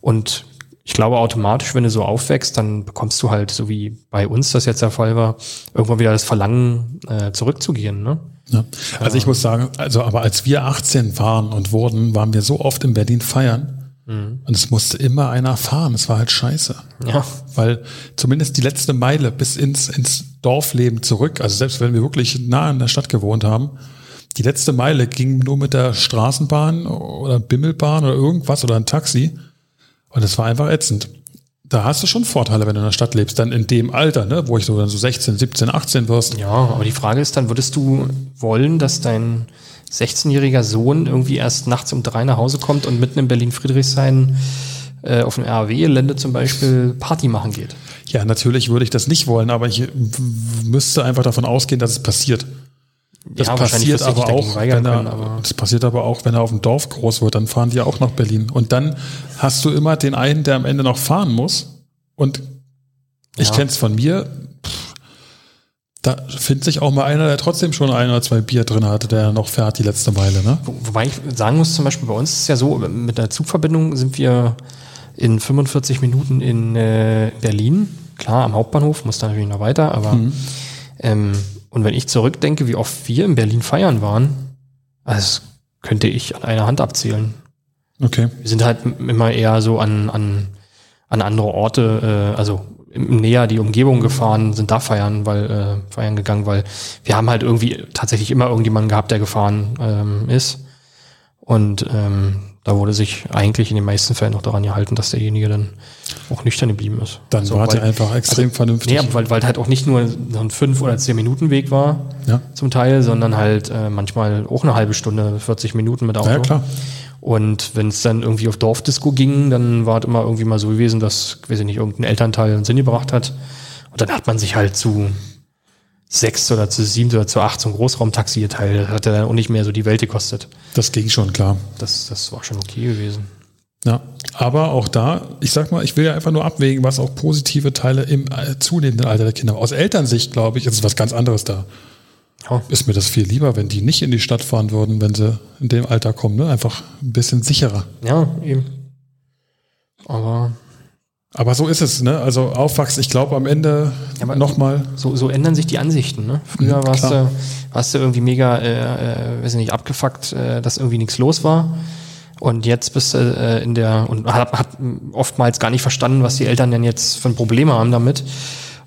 Und ich glaube automatisch, wenn du so aufwächst, dann bekommst du halt, so wie bei uns das jetzt der Fall war, irgendwann wieder das Verlangen, äh, zurückzugehen. Ne? ja. Also ich muss sagen, also aber als wir 18 waren und wurden, waren wir so oft in Berlin feiern. Und es musste immer einer fahren. Es war halt scheiße. Ja. Weil zumindest die letzte Meile bis ins, ins Dorfleben zurück, also selbst wenn wir wirklich nah in der Stadt gewohnt haben, die letzte Meile ging nur mit der Straßenbahn oder Bimmelbahn oder irgendwas oder ein Taxi. Und es war einfach ätzend. Da hast du schon Vorteile, wenn du in der Stadt lebst, dann in dem Alter, ne, wo ich so dann so 16, 17, 18 wirst. Ja, aber die Frage ist dann, würdest du wollen, dass dein 16-jähriger Sohn irgendwie erst nachts um drei nach Hause kommt und mitten in Berlin-Friedrichshain äh, auf dem RAW-Gelände zum Beispiel Party machen geht. Ja, natürlich würde ich das nicht wollen, aber ich müsste einfach davon ausgehen, dass es passiert. Das Ja, passiert aber auch, wenn er, können, aber- das passiert aber auch, wenn er auf dem Dorf groß wird, dann fahren die ja auch nach Berlin. Und dann hast du immer den einen, der am Ende noch fahren muss. Und ich Ja. kenne es von mir. pff, Da findet sich auch mal einer, der trotzdem schon ein oder zwei Bier drin hatte, der noch fährt die letzte Meile. Ne? Wo, wobei ich sagen muss, zum Beispiel bei uns ist es ja so, mit der Zugverbindung sind wir in 45 Minuten in äh, Berlin. Klar, am Hauptbahnhof, muss da natürlich noch weiter, aber ähm, und wenn ich zurückdenke, wie oft wir in Berlin feiern waren, also könnte ich an einer Hand abzählen. Okay. Wir sind halt immer eher so an, an, an andere Orte, äh, also näher die Umgebung gefahren, sind da feiern, weil äh, feiern gegangen, weil wir haben halt irgendwie tatsächlich immer irgendjemanden gehabt, der gefahren ähm, ist. Und ähm, da wurde sich eigentlich in den meisten Fällen noch daran gehalten, dass derjenige dann auch nüchtern geblieben ist. Dann Also, wart ihr weil- einfach extrem vernünftig. Nee, weil, weil halt auch nicht nur so ein fünf oder zehn Minuten Weg war Ja. zum Teil, sondern halt äh, manchmal auch eine halbe Stunde, 40 Minuten mit Auto. Ja, klar. Und wenn es dann irgendwie auf Dorfdisco ging, dann war es immer irgendwie mal so gewesen, dass, weiß ich nicht, irgendein Elternteil einen Sinn gebracht hat. Und dann hat man sich halt zu sechs oder zu sieben oder zu acht so ein Großraumtaxi geteilt. Das hat ja dann auch nicht mehr so die Welt gekostet. Das ging schon, klar. Das, das war schon okay gewesen. Ja, aber auch da, ich sag mal, ich will ja einfach nur abwägen, was auch positive Teile im äh, zunehmenden Alter der Kinder. Aus Elternsicht, glaube ich, ist es was ganz anderes da. Ja. Ist mir das viel lieber, wenn die nicht in die Stadt fahren würden, wenn sie in dem Alter kommen. Ne? Einfach ein bisschen sicherer. Ja, eben. Aber Aber so ist es, ne? Also aufwachsen, ich glaube am Ende Ja, nochmal. so, so ändern sich die Ansichten. Ne? Früher Mhm, warst, klar. du, warst du irgendwie mega, äh, äh, weiß ich nicht, abgefuckt, äh, dass irgendwie nichts los war. Und jetzt bist du äh, in der, und hat, hat oftmals gar nicht verstanden, was die Eltern denn jetzt für ein Probleme haben damit.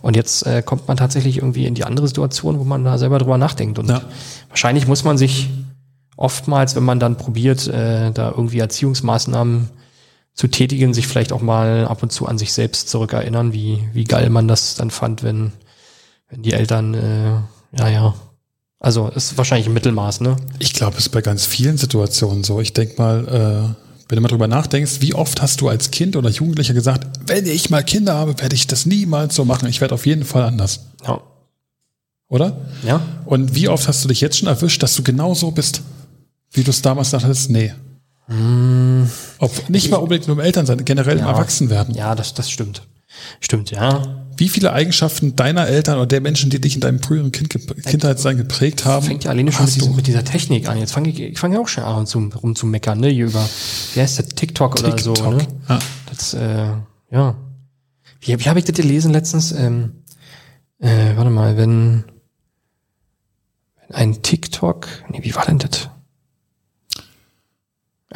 Und jetzt äh, kommt man tatsächlich irgendwie in die andere Situation, wo man da selber drüber nachdenkt. Und Ja. wahrscheinlich muss man sich oftmals, wenn man dann probiert, äh, da irgendwie Erziehungsmaßnahmen zu tätigen, sich vielleicht auch mal ab und zu an sich selbst zurückerinnern, wie, wie geil man das dann fand, wenn, wenn die Eltern, äh, ja, ja. Also ist wahrscheinlich ein Mittelmaß, ne? Ich glaube, es ist bei ganz vielen Situationen so. Ich denk mal, äh, wenn du mal drüber nachdenkst, wie oft hast du als Kind oder Jugendlicher gesagt, wenn ich mal Kinder habe, werde ich das niemals so machen. Ich werde auf jeden Fall anders. Ja. Oder? Ja? Und wie oft hast du dich jetzt schon erwischt, dass du genau so bist, wie du es damals dachtest? Nee. Ob, nicht mal unbedingt nur im Elternsein, generell im Ja. Erwachsenwerden. Ja, das, das stimmt. Stimmt, ja. Wie viele Eigenschaften deiner Eltern oder der Menschen, die dich in deinem früheren kind, Kindheitssein geprägt haben, Fängt ja alleine schon mit, du? mit dieser Technik an. Jetzt fange ich, ich fange ja auch schon an zu, rum zu meckern, ne? Hier über, wie heißt der, TikTok, oder so, TikTok. ne? Ja. Das, äh, ja. Wie, wie habe ich das gelesen letztens? Ähm, äh, warte mal, wenn, wenn ein TikTok, nee, wie war denn das?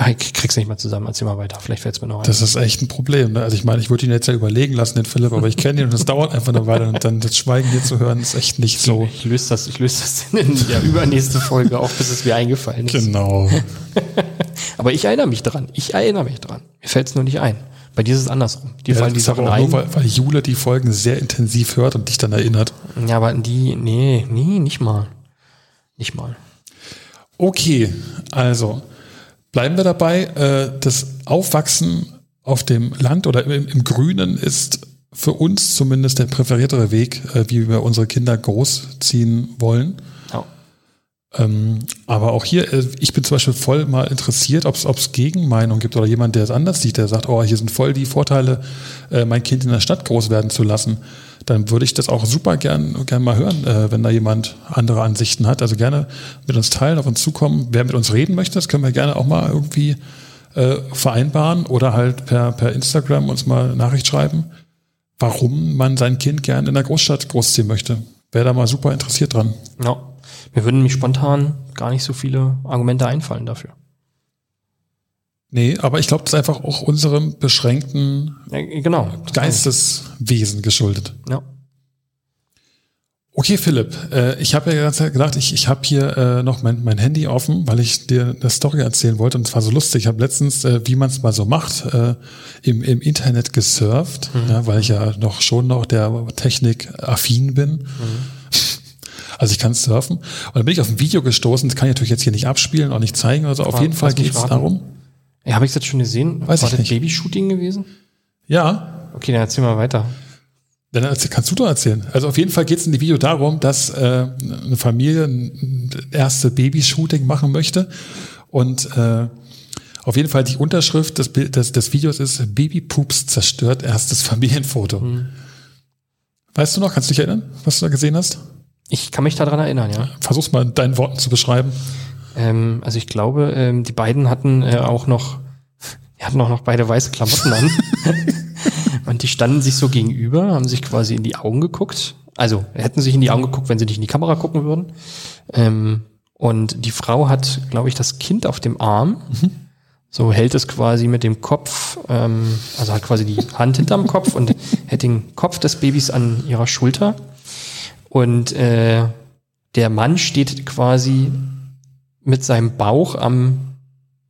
Ach, ich krieg's nicht mal zusammen, erzähl mal weiter, vielleicht fällt's mir noch ein. Das ist echt ein Problem. Ne? Also ich meine, ich würde ihn jetzt ja überlegen lassen, den Philipp, aber ich kenne ihn und es dauert einfach eine Weile und dann das Schweigen hier zu hören, ist echt nicht so. ich löse das, ich löse das in der übernächste Folge auf, bis es mir eingefallen ist. Genau. Aber ich erinnere mich dran. Ich erinnere mich dran. Mir fällt's nur nicht ein. Bei dir ist es andersrum. Die Ja, fallen die aber Sachen auch ein. nur, weil, weil Jule die Folgen sehr intensiv hört und dich dann erinnert. Ja, aber die, nee, nee, nicht mal. Nicht mal. Okay, also bleiben wir dabei. Äh, das Aufwachsen auf dem Land oder im, im Grünen ist für uns zumindest der präferiertere Weg, äh, wie wir unsere Kinder großziehen wollen. Ja. Ähm, aber auch hier, äh, ich bin zum Beispiel voll mal interessiert, ob es Gegenmeinung gibt oder jemand, der es anders sieht, der sagt, oh, hier sind voll die Vorteile, äh, mein Kind in der Stadt groß werden zu lassen. Dann würde ich das auch super gern, gern mal hören, äh, wenn da jemand andere Ansichten hat. Also gerne mit uns teilen, auf uns zukommen. Wer mit uns reden möchte, das können wir gerne auch mal irgendwie äh, vereinbaren oder halt per, per Instagram uns mal Nachricht schreiben, warum man sein Kind gern in der Großstadt großziehen möchte. Wäre da mal super interessiert dran. Ja. Mir würden mich spontan gar nicht so viele Argumente einfallen dafür. Nee, aber ich glaube, das ist einfach auch unserem beschränkten Ja, genau. Geisteswesen geschuldet. Ja. Okay, Philipp, äh, ich habe ja die ganze Zeit gedacht, ich, ich habe hier äh, noch mein, mein Handy offen, weil ich dir eine Story erzählen wollte und es war so lustig. Ich habe letztens, äh, wie man es mal so macht, äh, im, im Internet gesurft, ja, weil ich ja noch schon noch der Technik affin bin. Also ich kann surfen. Und dann bin ich auf ein Video gestoßen, das kann ich natürlich jetzt hier nicht abspielen, auch nicht zeigen. Also auf jeden Fall geht es darum. Ja, habe ich das schon gesehen? Weiß War ich das nicht. Babyshooting gewesen? Ja, Okay, dann erzähl mal weiter. dann erzähl- kannst du doch erzählen. Also auf jeden Fall geht es in dem Video darum, dass äh, eine Familie ein erste Babyshooting machen möchte. Und äh, auf jeden Fall die Unterschrift des, des, des Videos ist Babypups zerstört erstes Familienfoto. Weißt du noch, kannst du dich erinnern, was du da gesehen hast? Ich kann mich daran erinnern, ja. Versuch's mal in deinen Worten zu beschreiben. Ähm, also ich glaube, ähm, die beiden hatten äh, auch noch, die hatten auch noch beide weiße Klamotten an. Und die standen sich so gegenüber, haben sich quasi in die Augen geguckt. Also hätten sich in die Augen geguckt, wenn sie nicht in die Kamera gucken würden. Ähm, und die Frau hat, glaube ich, das Kind auf dem Arm. So hält es quasi mit dem Kopf, ähm, also hat quasi die Hand hinterm Kopf und hält den Kopf des Babys an ihrer Schulter. Und äh, der Mann steht quasi mit seinem Bauch am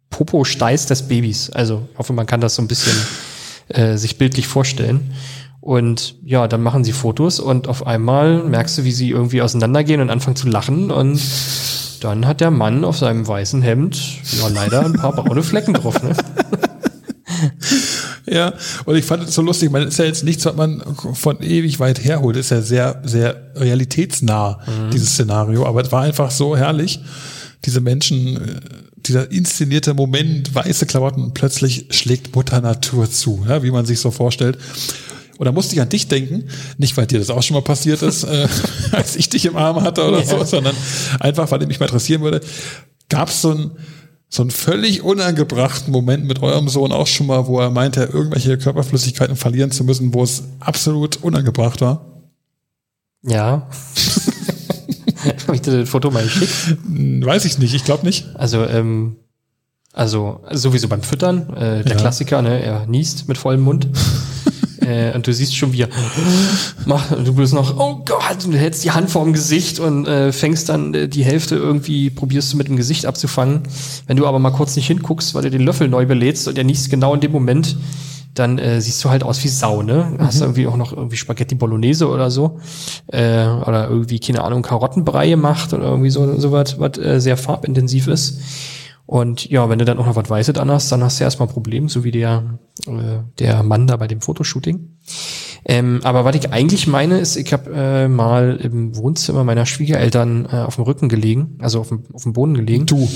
Popo-Steiß des Babys. Also ich hoffe, man kann das so ein bisschen äh, sich bildlich vorstellen. Und ja, dann machen sie Fotos und auf einmal merkst du, wie sie irgendwie auseinandergehen und anfangen zu lachen und dann hat der Mann auf seinem weißen Hemd ja leider ein paar braune Flecken drauf. Ne? Ja, und ich fand es so lustig, man ist ja jetzt nichts, was man von ewig weit herholt, ist ja sehr, sehr realitätsnah, dieses Szenario, aber es war einfach so herrlich, diese Menschen, äh, dieser inszenierte Moment, weiße Klamotten, und plötzlich schlägt Mutter Natur zu, ja, wie man sich so vorstellt. Und da musste ich an dich denken, nicht weil dir das auch schon mal passiert ist, äh, als ich dich im Arm hatte oder Ja. so, sondern einfach, weil ich mich mal interessieren würde, gab es so ein so einen völlig unangebrachten Moment mit eurem Sohn auch schon mal, wo er meinte, irgendwelche Körperflüssigkeiten verlieren zu müssen, wo es absolut unangebracht war? Ja. Habe ich dir das Foto mal geschickt? Hm, Weiß ich nicht, ich glaube nicht. Also, ähm, also sowieso beim Füttern, äh, der Ja. Klassiker, ne, er niest mit vollem Mund. äh, und du siehst schon, wie er macht, und du bist noch, oh Gott, und du hältst die Hand vorm Gesicht und äh, fängst dann äh, die Hälfte irgendwie, probierst du mit dem Gesicht abzufangen. Wenn du aber mal kurz nicht hinguckst, weil du den Löffel neu belädst und er niest genau in dem Moment, dann äh, siehst du halt aus wie Sau, ne? Hast Mhm. irgendwie auch noch irgendwie Spaghetti Bolognese oder so. Äh, oder irgendwie, keine Ahnung, Karottenbrei gemacht oder irgendwie so, so was, was äh, sehr farbintensiv ist. Und ja, wenn du dann auch noch was Weißes anhast, dann hast du erstmal ein Problem, so wie der, äh, der Mann da bei dem Fotoshooting. Ähm, aber was ich eigentlich meine, ist, ich habe äh, mal im Wohnzimmer meiner Schwiegereltern äh, auf dem Rücken gelegen, also auf dem, auf dem Boden gelegen. Du.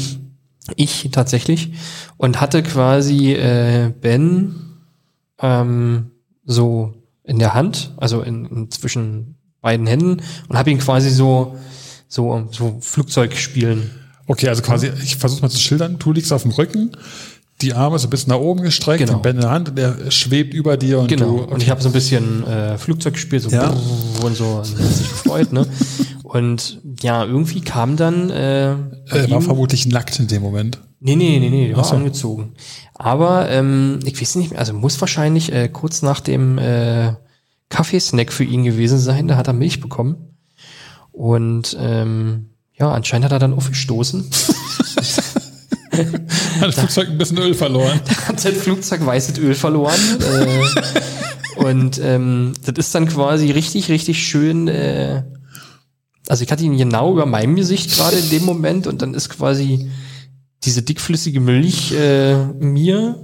Ich tatsächlich. Und hatte quasi äh, Ben ähm, so in der Hand, also in, in zwischen beiden Händen und habe ihn quasi so so so Flugzeug spielen. Okay, also quasi, ich versuche mal zu schildern. Du liegst auf dem Rücken, die Arme so ein bisschen nach oben gestreckt, Genau. den Ben in der Hand und der schwebt über dir und Genau. du. Und ich habe so ein bisschen äh, Flugzeug gespielt, so Ja. und so und sich gefreut, ne? Und ja, irgendwie kam dann äh, er war ihm- vermutlich nackt in dem Moment. Nee, nee, nee, nee, der war so. angezogen. Aber ähm, ich weiß nicht mehr, also muss wahrscheinlich äh, kurz nach dem äh, Kaffeesnack für ihn gewesen sein, da hat er Milch bekommen. Und ähm, ja, anscheinend hat er dann aufgestoßen. Hat das Flugzeug ein bisschen Öl verloren. hat sein Flugzeug weißes Öl verloren. äh, und ähm, das ist dann quasi richtig, richtig schön. Äh, also ich hatte ihn genau über meinem Gesicht gerade in dem Moment und dann ist quasi diese dickflüssige Milch äh, mir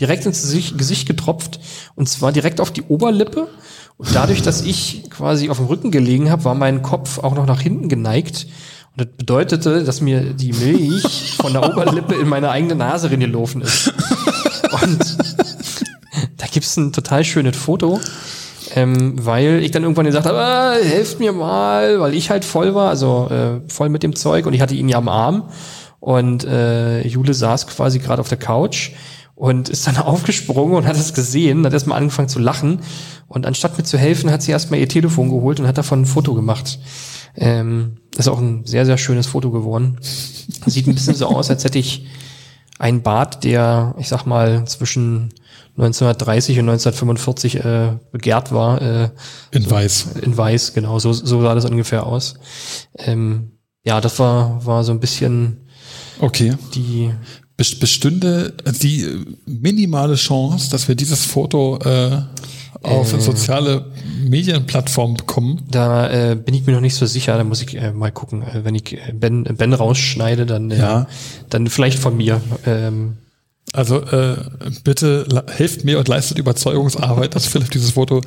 direkt ins Gesicht, getropft und zwar direkt auf die Oberlippe. Und dadurch, dass ich quasi auf dem Rücken gelegen habe, war mein Kopf auch noch nach hinten geneigt. Und das bedeutete, dass mir die Milch von der Oberlippe in meine eigene Nase reingelaufen ist. Und da gibt's ein total schönes Foto, ähm, weil ich dann irgendwann gesagt habe, ah, helft mir mal, weil ich halt voll war, also äh, voll mit dem Zeug und ich hatte ihn ja am Arm und äh, Jule saß quasi gerade auf der Couch und ist dann aufgesprungen und hat es gesehen, hat erstmal angefangen zu lachen und anstatt mir zu helfen, hat sie erstmal ihr Telefon geholt und hat davon ein Foto gemacht. Ähm, das ist auch ein sehr, sehr schönes Foto geworden. Sieht ein bisschen so aus, als hätte ich einen Bart, der, ich sag mal, zwischen 1930 und 1945 äh, begehrt war. Äh, In weiß. in weiß, genau, so, so sah das ungefähr aus. Ähm, ja, das war, war so ein bisschen Okay. die, bes- bestünde die äh, minimale Chance, dass wir dieses Foto äh, auf soziale Medienplattformen bekommen. Da äh, bin ich mir noch nicht so sicher. Da muss ich äh, mal gucken. Äh, wenn ich äh, Ben, ben rausschneide, dann, äh, Ja. dann vielleicht von mir. Ähm, Also äh, bitte helft mir und leistet Überzeugungsarbeit, dass Philipp dieses Foto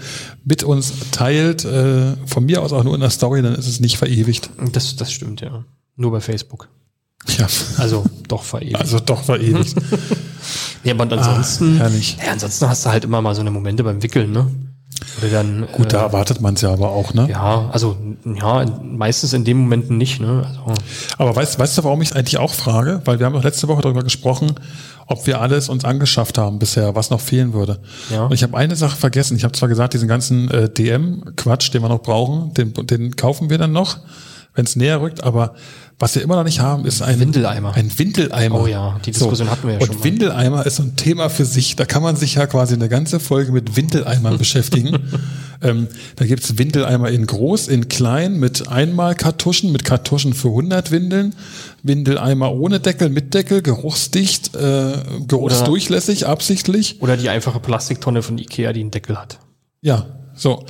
mit uns teilt. Äh, von mir aus auch nur in der Story, dann ist es nicht verewigt. das, das stimmt, ja. Nur bei Facebook. Ja, Also doch verewigt. also doch verewigt. ja, aber und ansonsten, Ah, herrlich. ja, ansonsten hast du halt immer mal so eine Momente beim Wickeln, ne? Oder dann, Gut, da äh, erwartet man es ja aber auch, ne? ja, also ja, meistens in den Momenten nicht, ne? Also, Aber weißt, weißt du, warum ich es eigentlich auch frage? Weil wir haben doch letzte Woche darüber gesprochen, ob wir alles uns angeschafft haben bisher, was noch fehlen würde. Ja. Und ich habe eine Sache vergessen. Ich habe zwar gesagt, diesen ganzen äh, DM-Quatsch, den wir noch brauchen, den, den kaufen wir dann noch, wenn es näher rückt. Aber was wir immer noch nicht haben, ist ein Windeleimer. Ein Windeleimer. Oh ja, die Diskussion hatten wir ja Und schon mal. Windeleimer ist so ein Thema für sich. Da kann man sich ja quasi eine ganze Folge mit Windeleimern beschäftigen. Ähm, da gibt's Windeleimer in groß, in klein, mit Einmalkartuschen, mit Kartuschen für 100 Windeln, Windeleimer ohne Deckel, mit Deckel, geruchsdicht, äh, geruchsdurchlässig, absichtlich. oder die einfache Plastiktonne von Ikea, die einen Deckel hat. Ja, so.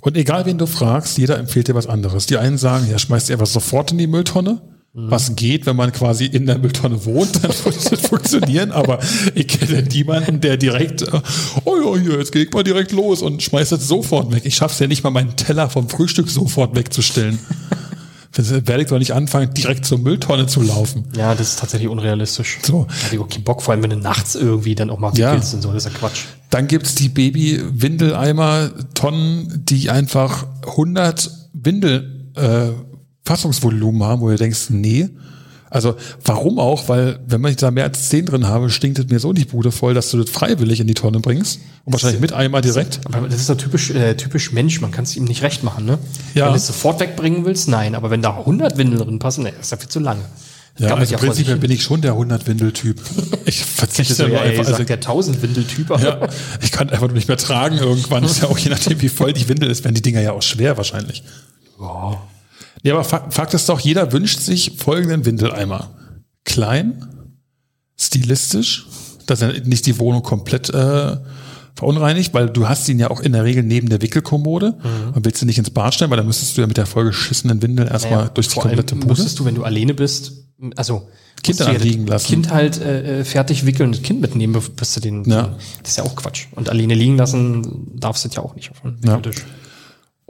Und egal wen du fragst, jeder empfiehlt dir was anderes. Die einen sagen, ja, schmeißt ihr was sofort in die Mülltonne. Was geht, wenn man quasi in der Mülltonne wohnt, dann wird das funktionieren. Aber ich kenne niemanden, der direkt, äh, oh ja, hier, jetzt geht mal direkt los und schmeißt das sofort weg. Ich schaff's ja nicht mal, meinen Teller vom Frühstück sofort wegzustellen. Dann werde ich doch nicht anfangen, direkt zur Mülltonne zu laufen. Ja, das ist tatsächlich unrealistisch. So. Hatte ich auch keinen Bock, vor allem wenn du nachts irgendwie dann auch mal Ja. und so, das ist ja Quatsch. Dann gibt's die Baby-Windeleimer-Tonnen, die einfach 100 Windel äh, Fassungsvolumen haben, wo du denkst, nee. Also warum auch? Weil wenn ich da mehr als 10 drin habe, stinkt es mir so die Bude voll, dass du das freiwillig in die Tonne bringst. Und wahrscheinlich mit Eimer direkt. Aber das ist doch typisch, äh, typisch Mensch, man kann es ihm nicht recht machen, ne? Ja. Wenn du es sofort wegbringen willst, nein. Aber wenn da 100 Windeln drin passen, ne, ist ja viel zu lange. Das Ja, also sich prinzipiell bin ich schon der 100-Windel-Typ. Ich verzichte so, ja, ey, einfach. Also, sagt der 1000 Windeltyp. aber- ja, ich kann einfach nicht mehr tragen irgendwann. Ist ja auch je nachdem, wie voll die Windel ist, werden die Dinger ja auch schwer wahrscheinlich. Ja. Ja, aber Fakt, ist doch, jeder wünscht sich folgenden Windeleimer. Klein, stilistisch, dass er nicht die Wohnung komplett äh, verunreinigt, weil du hast ihn ja auch in der Regel neben der Wickelkommode und willst ihn nicht ins Bad stellen, weil dann müsstest du ja mit der vollgeschissenen Windel erstmal Naja, durch die komplette Bude. musstest du, wenn du alleine bist, also Kind dann das liegen lassen. Kind halt äh, äh, fertig wickeln und das Kind mitnehmen, bis du den, Ja. den. Das ist ja auch Quatsch. Und alleine liegen lassen darfst du ja auch nicht auf dem Ja.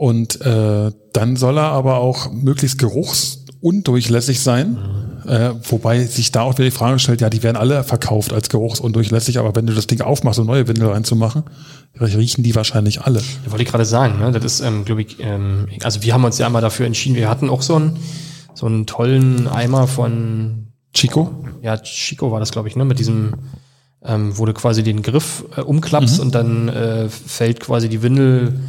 Und äh, dann soll er aber auch möglichst geruchsundurchlässig sein. Äh, wobei sich da auch wieder die Frage stellt, ja, die werden alle verkauft als geruchsundurchlässig, aber wenn du das Ding aufmachst, um neue Windel reinzumachen, riechen die wahrscheinlich alle. Da wollte ich gerade sagen, ne? Das ist, ähm, glaube ich, ähm, also wir haben uns ja einmal dafür entschieden, wir hatten auch so einen, so einen tollen Eimer von Chico? ja, Chico war das, glaube ich, ne? Mit diesem, ähm, wo du quasi den Griff äh, umklappst Mhm. und dann äh, fällt quasi die Windel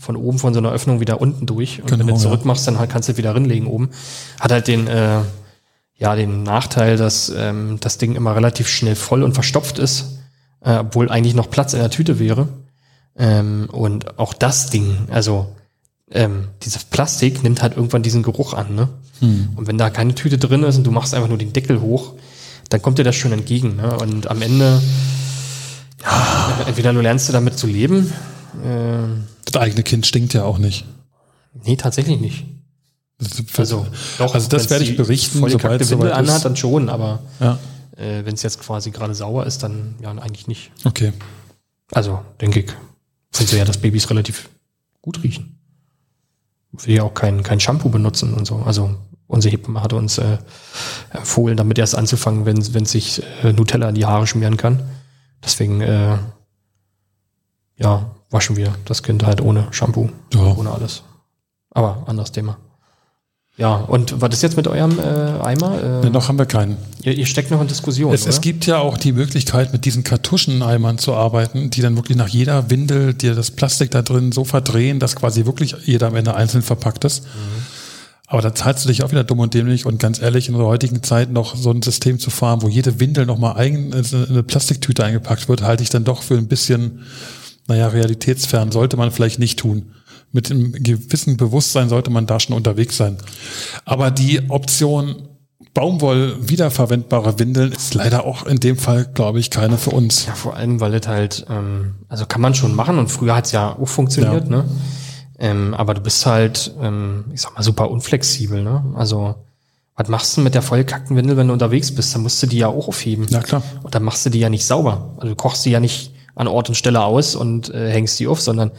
von oben von so einer Öffnung wieder unten durch. Und wenn Genau, du ja. zurück machst, dann halt kannst du wieder rinlegen oben. Hat halt den, äh, ja, den Nachteil, dass ähm, das Ding immer relativ schnell voll und verstopft ist, äh, obwohl eigentlich noch Platz in der Tüte wäre. Ähm, und auch das Ding, also ähm, dieses Plastik nimmt halt irgendwann diesen Geruch an, ne? Und wenn da keine Tüte drin ist und du machst einfach nur den Deckel hoch, dann kommt dir das schon entgegen, ne? Und am Ende, ja, entweder du lernst du damit zu leben, ähm, Das eigene Kind stinkt ja auch nicht. nee, tatsächlich nicht. Das, Also, doch, also das werde ich berichten, sobald es soweit anhat, dann schon, aber Ja, äh, wenn es jetzt quasi gerade sauer ist, dann ja eigentlich nicht. okay. Also, denke ich, findest du ja, dass Babys relativ gut riechen. Wir ja auch kein, kein Shampoo benutzen und so. Also, unsere Hebamme hatte uns äh, empfohlen, damit erst anzufangen, wenn, wenn sich äh, Nutella in die Haare schmieren kann. Deswegen, äh, ja, waschen wir das Kind halt ohne Shampoo, Ja. ohne alles. Aber anderes Thema. Ja, und was ist jetzt mit eurem äh, Eimer? Äh, Nee, noch haben wir keinen. ihr, ihr steckt noch in Diskussion, Es, es gibt ja auch die Möglichkeit, mit diesen Kartuscheneimern zu arbeiten, die dann wirklich nach jeder Windel dir das Plastik da drin so verdrehen, dass quasi wirklich jeder am Ende einzeln verpackt ist. Aber da zahlst du dich auch wieder dumm und dämlich und ganz ehrlich, in der heutigen Zeit noch so ein System zu fahren, wo jede Windel nochmal eigen in eine Plastiktüte eingepackt wird, halte ich dann doch für ein bisschen, naja, realitätsfern. Sollte man vielleicht nicht tun. Mit einem gewissen Bewusstsein sollte man da schon unterwegs sein. Aber die Option Baumwoll wiederverwendbare Windeln ist leider auch in dem Fall, glaube ich, keine für uns. Ja, vor allem, weil es halt, ähm, also kann man schon machen und früher hat's ja auch funktioniert, Ja. ne? Ähm, aber du bist halt, ähm, ich sag mal, super unflexibel, ne? Also, was machst du mit der vollgekackten Windel, wenn du unterwegs bist? Dann musst du die ja auch aufheben. Ja, klar. Und dann machst du die ja nicht sauber. Also du kochst die ja nicht an Ort und Stelle aus und äh, hängst die auf, sondern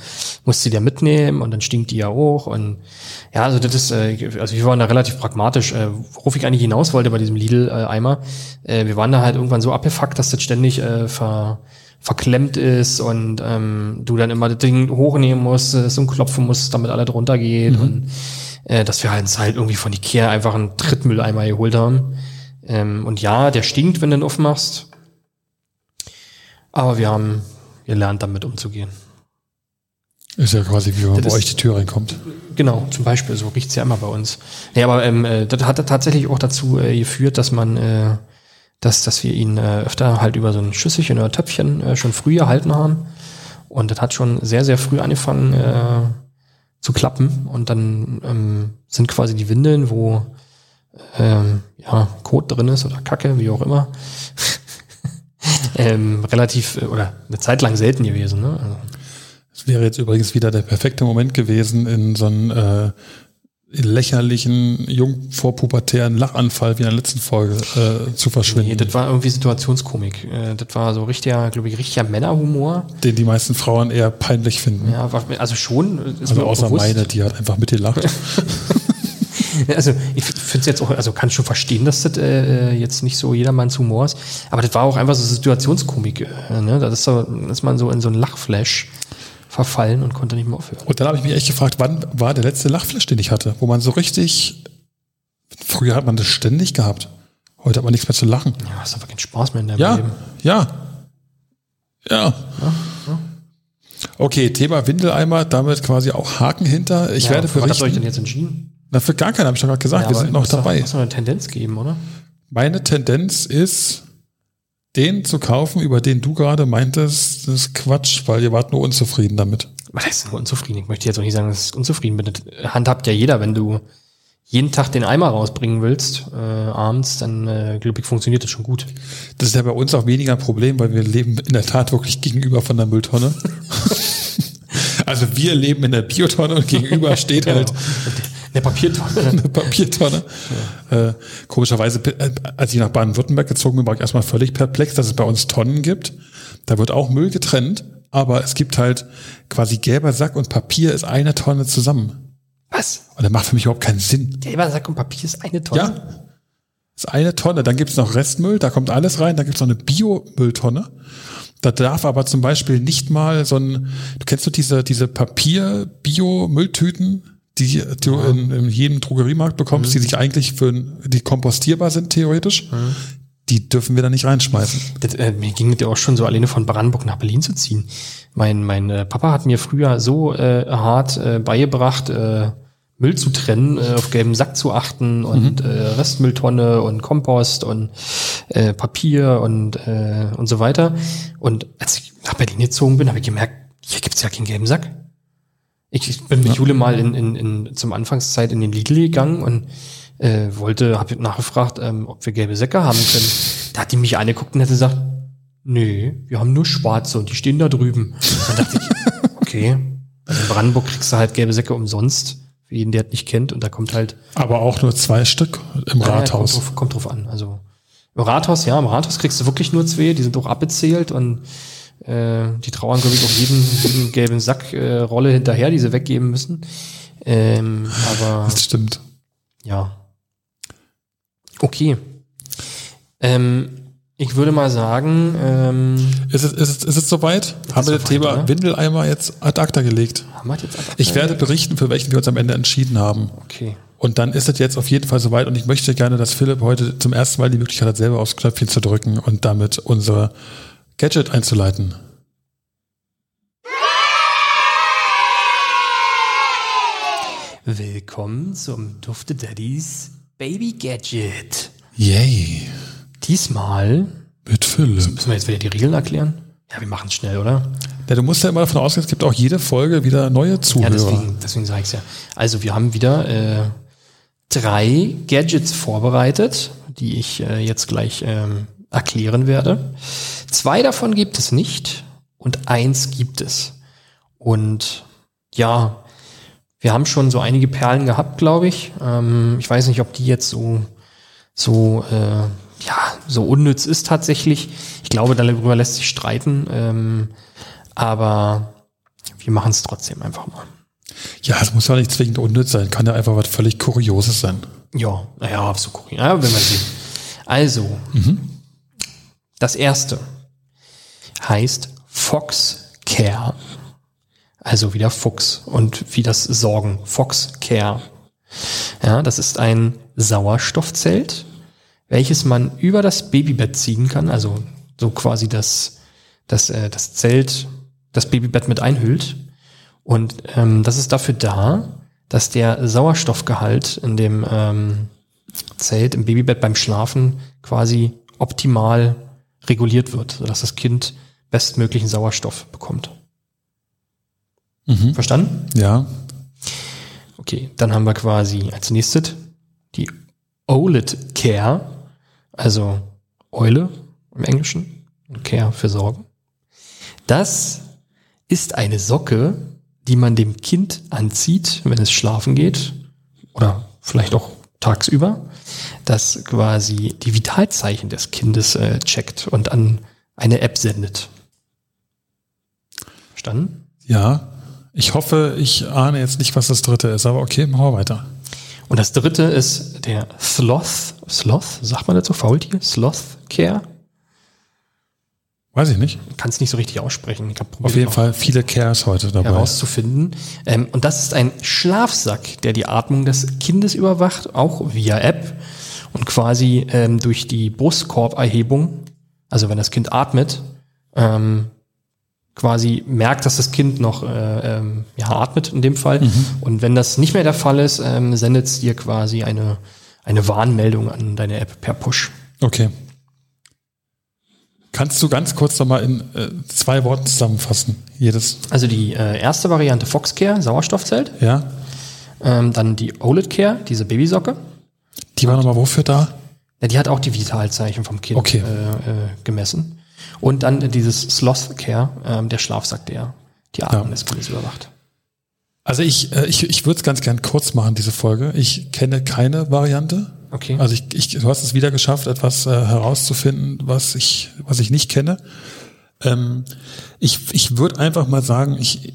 musst sie dir mitnehmen und dann stinkt die ja auch. Und ja, also das ist, äh, also wir waren da relativ pragmatisch. Äh, worauf ich eigentlich hinaus wollte bei diesem Lidl-Eimer, äh, wir waren da halt irgendwann so abgefuckt, dass das ständig äh, ver, verklemmt ist und ähm, du dann immer das Ding hochnehmen musst, es umklopfen musst, damit alles runtergeht und äh, dass wir halt, halt irgendwie von Ikea einfach einen Trittmülleimer geholt haben. Ähm, und ja, der stinkt, wenn du ihn aufmachst. Aber wir haben gelernt, damit umzugehen. Ist ja quasi wie wenn man bei euch die Tür reinkommt. Genau, zum Beispiel, so riecht's ja immer bei uns. Nee, aber ähm, äh, das hat tatsächlich auch dazu äh, geführt, dass man, äh, dass, dass wir ihn äh, öfter halt über so ein Schüsselchen oder Töpfchen äh, schon früh erhalten haben. Und das hat schon sehr, sehr früh angefangen äh, zu klappen. Und dann ähm, sind quasi die Windeln, wo ähm, ja, Kot drin ist oder Kacke, wie auch immer, ähm, relativ äh, oder eine Zeit lang selten gewesen. Ne? Also, Es wäre jetzt übrigens wieder der perfekte Moment gewesen, in so einen äh, lächerlichen, jung vorpubertären Lachanfall wie in der letzten Folge äh, zu Nee, verschwinden, das war irgendwie Situationskomik. Äh, Das war so richtiger, glaube ich, richtiger Männerhumor. den die meisten Frauen eher peinlich finden. Ja, also schon. Ist also außer bewusst. meine, die hat einfach mitgelacht. Also ich finde es jetzt auch, also kann schon verstehen, dass das äh, jetzt nicht so jedermanns Humor ist. Aber das war auch einfach so Situationskomik. Äh, ne? Das ist, so, ist man so in so einen Lachflash verfallen und konnte nicht mehr aufhören. Und dann habe ich mich echt gefragt, wann war der letzte Lachflash, den ich hatte, wo man so richtig, früher hat man das ständig gehabt. Heute hat man nichts mehr zu lachen. Ja, hast einfach keinen Spaß mehr in deinem Ja, Leben. ja, ja. Okay, Thema Windeleimer, damit quasi auch Haken hinter. Ich ja, werde für was habt ihr euch denn jetzt entschieden? Na, für gar keinen habe ich doch gerade gesagt, ja, wir sind noch dabei. Muss doch eine Tendenz geben, oder? Meine Tendenz ist, den zu kaufen, über den du gerade meintest, das ist Quatsch, weil ihr wart nur unzufrieden damit. Was heißt nur unzufrieden? Ich möchte jetzt auch nicht sagen, dass ich unzufrieden bin. Das handhabt ja jeder, wenn du jeden Tag den Eimer rausbringen willst, äh, abends, dann äh, glaube ich, funktioniert das schon gut. Das ist ja bei uns auch weniger ein Problem, weil wir leben in der Tat wirklich gegenüber von der Mülltonne. also wir leben in der Biotonne und gegenüber steht halt Eine Papiertonne. eine Papiertonne. Äh, komischerweise, äh, als ich nach Baden-Württemberg gezogen bin, war ich erstmal völlig perplex, dass es bei uns Tonnen gibt. Da wird auch Müll getrennt, aber es gibt halt quasi gelber Sack und Papier ist eine Tonne zusammen. Was? Und das macht für mich überhaupt keinen Sinn. Gelber Sack und Papier ist eine Tonne? Ja. Ist eine Tonne. Dann gibt's noch Restmüll, da kommt alles rein. Dann gibt's noch eine Biomülltonne. Da darf aber zum Beispiel nicht mal so ein, du kennst du diese, diese Papier-Bio-Mülltüten, die du in, in jedem Drogeriemarkt bekommst, die sich eigentlich für, die kompostierbar sind, theoretisch. Die dürfen wir da nicht reinschmeißen. Das, äh, mir ging das ja auch schon so alleine von Brandenburg nach Berlin zu ziehen. Mein, mein äh, Papa hat mir früher so äh, hart äh, beigebracht, äh, Müll zu trennen, äh, auf gelben Sack zu achten und äh, Restmülltonne und Kompost und Papier und, und so weiter. Und als ich nach Berlin gezogen bin, habe ich gemerkt, hier gibt's ja keinen gelben Sack. Ich, bin mit Jule mal in, in, in, zum Anfangszeit in den Lidl gegangen und äh, wollte, habe nachgefragt, ähm, ob wir gelbe Säcke haben können. Da hat die mich angeguckt und hat gesagt, nee, wir haben nur schwarze und die stehen da drüben. Dann dachte ich, okay, also in Brandenburg kriegst du halt gelbe Säcke umsonst, für jeden, der es nicht kennt. Und da kommt halt Aber auch nur zwei Stück im ja, ja, Rathaus. Kommt drauf, kommt drauf an. Also im Rathaus, ja, im Rathaus kriegst du wirklich nur zwei, die sind auch abbezählt und äh, die trauern, glaube ich, auf jeden, jeden gelben Sack äh, Rolle hinterher, die sie weggeben müssen. Ähm, aber Das stimmt. ja. Okay. Ähm, ich würde mal sagen, ähm, Ist es, ist es, ist es soweit? Haben wir das Thema oder? Windeleimer jetzt ad acta gelegt? haben wir das jetzt einfach Ich werde berichten, für welchen wir uns am Ende entschieden haben. Okay. Und dann ist es jetzt auf jeden Fall soweit und ich möchte gerne, dass Philipp heute zum ersten Mal die Möglichkeit hat, selber aufs Knöpfchen zu drücken und damit unser Gadget einzuleiten. Willkommen zum Dufte Daddies Baby Gadget. Yay. Diesmal Mit Philipp. müssen wir jetzt wieder die Regeln erklären. Ja, wir machen es schnell, oder? Ja, du musst ja immer davon ausgehen, es gibt auch jede Folge wieder neue Ja, Zuhörer. deswegen, deswegen sage ich ja. Also wir haben wieder äh, drei Gadgets vorbereitet, die ich äh, jetzt gleich ähm, erklären werde. Zwei davon gibt es nicht und eins gibt es. Und ja, wir haben schon so einige Perlen gehabt, glaube ich. Ähm, ich weiß nicht, ob die jetzt so, so, äh, ja, so unnütz ist tatsächlich. Ich glaube, darüber lässt sich streiten. Ähm, aber wir machen es trotzdem einfach mal. Ja, es muss ja nicht zwingend unnütz sein. Kann ja einfach was völlig Kurioses sein. Ja, naja, so kurios. Ja, wenn man sieht. Also, das erste heißt Fox Care. Also wieder Fuchs und wie das Sorgen. Fox Care. Ja, das ist ein Sauerstoffzelt, welches man über das Babybett ziehen kann. Also so quasi das, das, äh, das Zelt, das Babybett mit einhüllt. Und ähm, das ist dafür da, dass der Sauerstoffgehalt in dem ähm, Zelt, im Babybett beim Schlafen quasi optimal reguliert wird, sodass das Kind bestmöglichen Sauerstoff bekommt. Verstanden? Ja. Okay, dann haben wir quasi als nächstes die OLED Care, also Eule im Englischen Care für Sorgen. Das ist eine Socke, die man dem Kind anzieht, wenn es schlafen geht oder vielleicht auch tagsüber, das quasi die Vitalzeichen des Kindes äh, checkt und an eine App sendet. Verstanden? Ja. Ich hoffe, ich ahne jetzt nicht, was das dritte ist, aber okay, machen wir weiter. Und das dritte ist der Sloth. Sloth, sagt man dazu? Faultier? Sloth Care? Weiß ich nicht. Kann es nicht so richtig aussprechen. Ich habe Auf jeden Fall viele Cares heute dabei. herauszufinden. Ähm, und das ist ein Schlafsack, der die Atmung des Kindes überwacht, auch via App und quasi ähm, durch die Brustkorberhebung, also wenn das Kind atmet, ähm, quasi merkt, dass das Kind noch äh, ähm, ja, atmet in dem Fall. Und wenn das nicht mehr der Fall ist, ähm, sendet es dir quasi eine, eine Warnmeldung an deine App per Push. Okay. Kannst du ganz kurz nochmal in äh, zwei Worten zusammenfassen? Jedes. Also die äh, erste Variante Foxcare, Sauerstoffzelt. Ja? Ähm, dann die OLED Care, diese Babysocke. Die war nochmal wofür da? Ja, die hat auch die Vitalzeichen vom Kind Okay. äh, äh, gemessen. Und dann dieses Sloth Care, ähm, der Schlafsack, der die Atmung Ja. des Kindes überwacht. Also ich, äh, ich, ich würde es ganz gern kurz machen, diese Folge. Ich kenne keine Variante. Okay. Also ich, ich, du hast es wieder geschafft, etwas äh, herauszufinden, was ich, was ich nicht kenne. Ähm, ich ich würde einfach mal sagen, ich,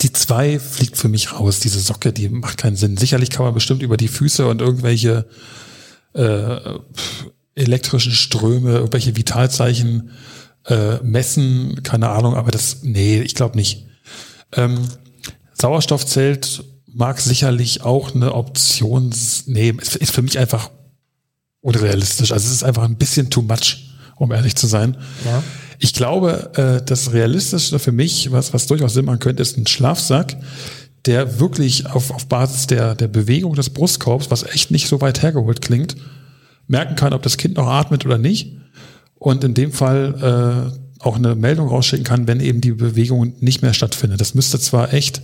die zwei fliegt für mich raus. Diese Socke, die macht keinen Sinn. Sicherlich kann man bestimmt über die Füße und irgendwelche äh, pf, elektrischen Ströme, irgendwelche Vitalzeichen äh, messen, keine Ahnung, aber das, nee, ich glaube nicht. Ähm, Sauerstoffzelt mag sicherlich auch eine Option. Nee, es ist für mich einfach unrealistisch. Also es ist einfach ein bisschen too much, um ehrlich zu sein. Ja. Ich glaube, äh, das Realistischste für mich, was, was durchaus Sinn machen könnte, ist ein Schlafsack, der wirklich auf, auf Basis der, der Bewegung des Brustkorbs, was echt nicht so weit hergeholt klingt, merken kann, ob das Kind noch atmet oder nicht. Und in dem Fall äh, auch eine Meldung rausschicken kann, wenn eben die Bewegung nicht mehr stattfindet. Das müsste zwar echt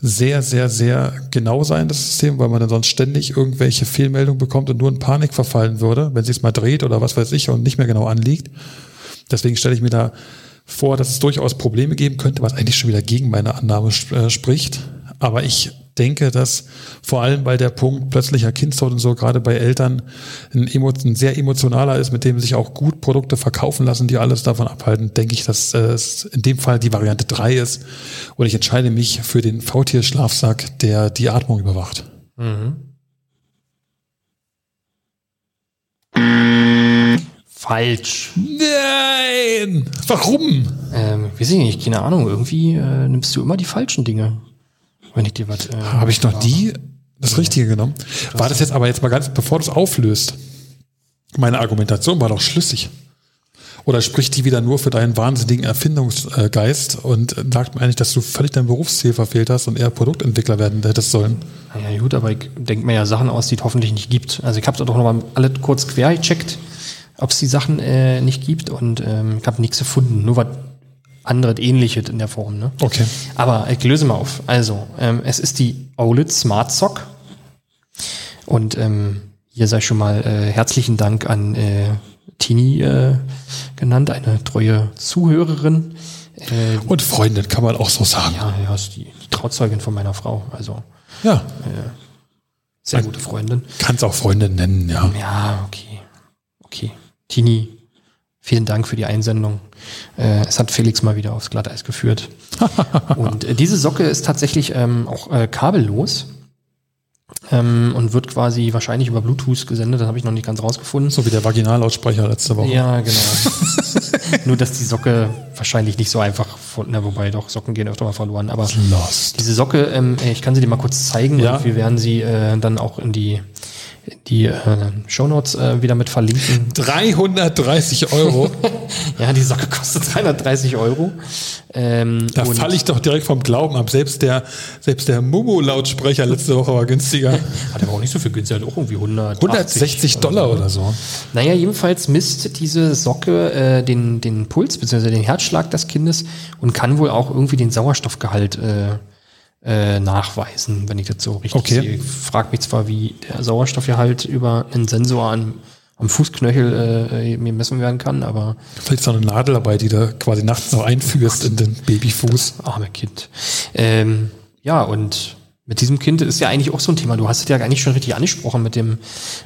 sehr, sehr, sehr genau sein, das System, weil man dann sonst ständig irgendwelche Fehlmeldungen bekommt und nur in Panik verfallen würde, wenn sie es mal dreht oder was weiß ich und nicht mehr genau anliegt. Deswegen stelle ich mir da vor, dass es durchaus Probleme geben könnte, was eigentlich schon wieder gegen meine Annahme sp- äh, spricht. Aber ich denke, dass vor allem, weil der Punkt plötzlicher Kindstod und so gerade bei Eltern ein, ein sehr emotionaler ist, mit dem sich auch gut Produkte verkaufen lassen, die alles davon abhalten, denke ich, dass äh, es in dem Fall die Variante 3 ist. Und ich entscheide mich für den V-Tier-Schlafsack, der die Atmung überwacht. Falsch. Nein! Warum? Ähm, weiß ich nicht, keine Ahnung. Irgendwie äh, nimmst du immer die falschen Dinge. Wenn ich dir was. Äh, Habe ich noch nie das Richtige genommen? War das jetzt aber jetzt mal ganz, bevor du es auflöst? Meine Argumentation war doch schlüssig. Oder spricht die wieder nur für deinen wahnsinnigen Erfindungsgeist und sagt mir eigentlich, dass du völlig dein Berufsziel verfehlt hast und eher Produktentwickler werden hättest sollen? Naja, gut, aber ich denke mir ja Sachen aus, die es hoffentlich nicht gibt. Also ich habe doch noch mal alle kurz quer gecheckt, ob es die Sachen äh, nicht gibt und ähm, ich habe nichts gefunden. Nur was anderes ähnliches in der Form. Ne? Okay. Aber ich löse mal auf. Also, ähm, es ist die OLED Smart Sock. Und ähm, hier sei schon mal äh, herzlichen Dank an äh, Tini äh, genannt, eine treue Zuhörerin. Äh, Und Freundin kann man auch so sagen. ja, ja, ist die, die Trauzeugin von meiner Frau. Also Ja, sehr gute Freundin. kannst auch Freundin nennen, ja. Ja, okay. Okay. Tini, vielen Dank für die Einsendung. Äh, es hat Felix mal wieder aufs Glatteis geführt. und äh, diese Socke ist tatsächlich ähm, auch äh, kabellos ähm, und wird quasi wahrscheinlich über Bluetooth gesendet. Das habe ich noch nicht ganz rausgefunden. So wie der Vaginallautsprecher letzte Woche. Ja, genau. Nur, dass die Socke wahrscheinlich nicht so einfach, von, na, wobei doch, Socken gehen öfter mal verloren. Aber Lost. diese Socke, ähm, ich kann sie dir mal kurz zeigen Ja. und wir werden sie äh, dann auch in die, die äh, Shownotes äh, wieder mit verlinken. 330 Euro. Ja, die Socke kostet 330 Euro. Ähm, Da falle ich doch direkt vom Glauben ab. Selbst der, selbst der Mumu-Lautsprecher letzte Woche war günstiger. Hat aber auch nicht so viel günstiger, hat auch irgendwie 100, 160 Dollar oder so. Naja, jedenfalls misst diese Socke äh, den, den Puls bzw. den Herzschlag des Kindes und kann wohl auch irgendwie den Sauerstoffgehalt äh, äh, nachweisen, wenn ich das so richtig Okay. sehe. Ich frage mich zwar, wie der Sauerstoffgehalt über einen Sensor an, am Fußknöchel äh, mir messen werden kann, aber Vielleicht ist noch eine Nadel dabei, die du quasi nachts noch einführst in den Babyfuß. arme Kind. Ähm, ja, und mit diesem Kind ist ja eigentlich auch so ein Thema. Du hast es ja eigentlich schon richtig angesprochen mit dem,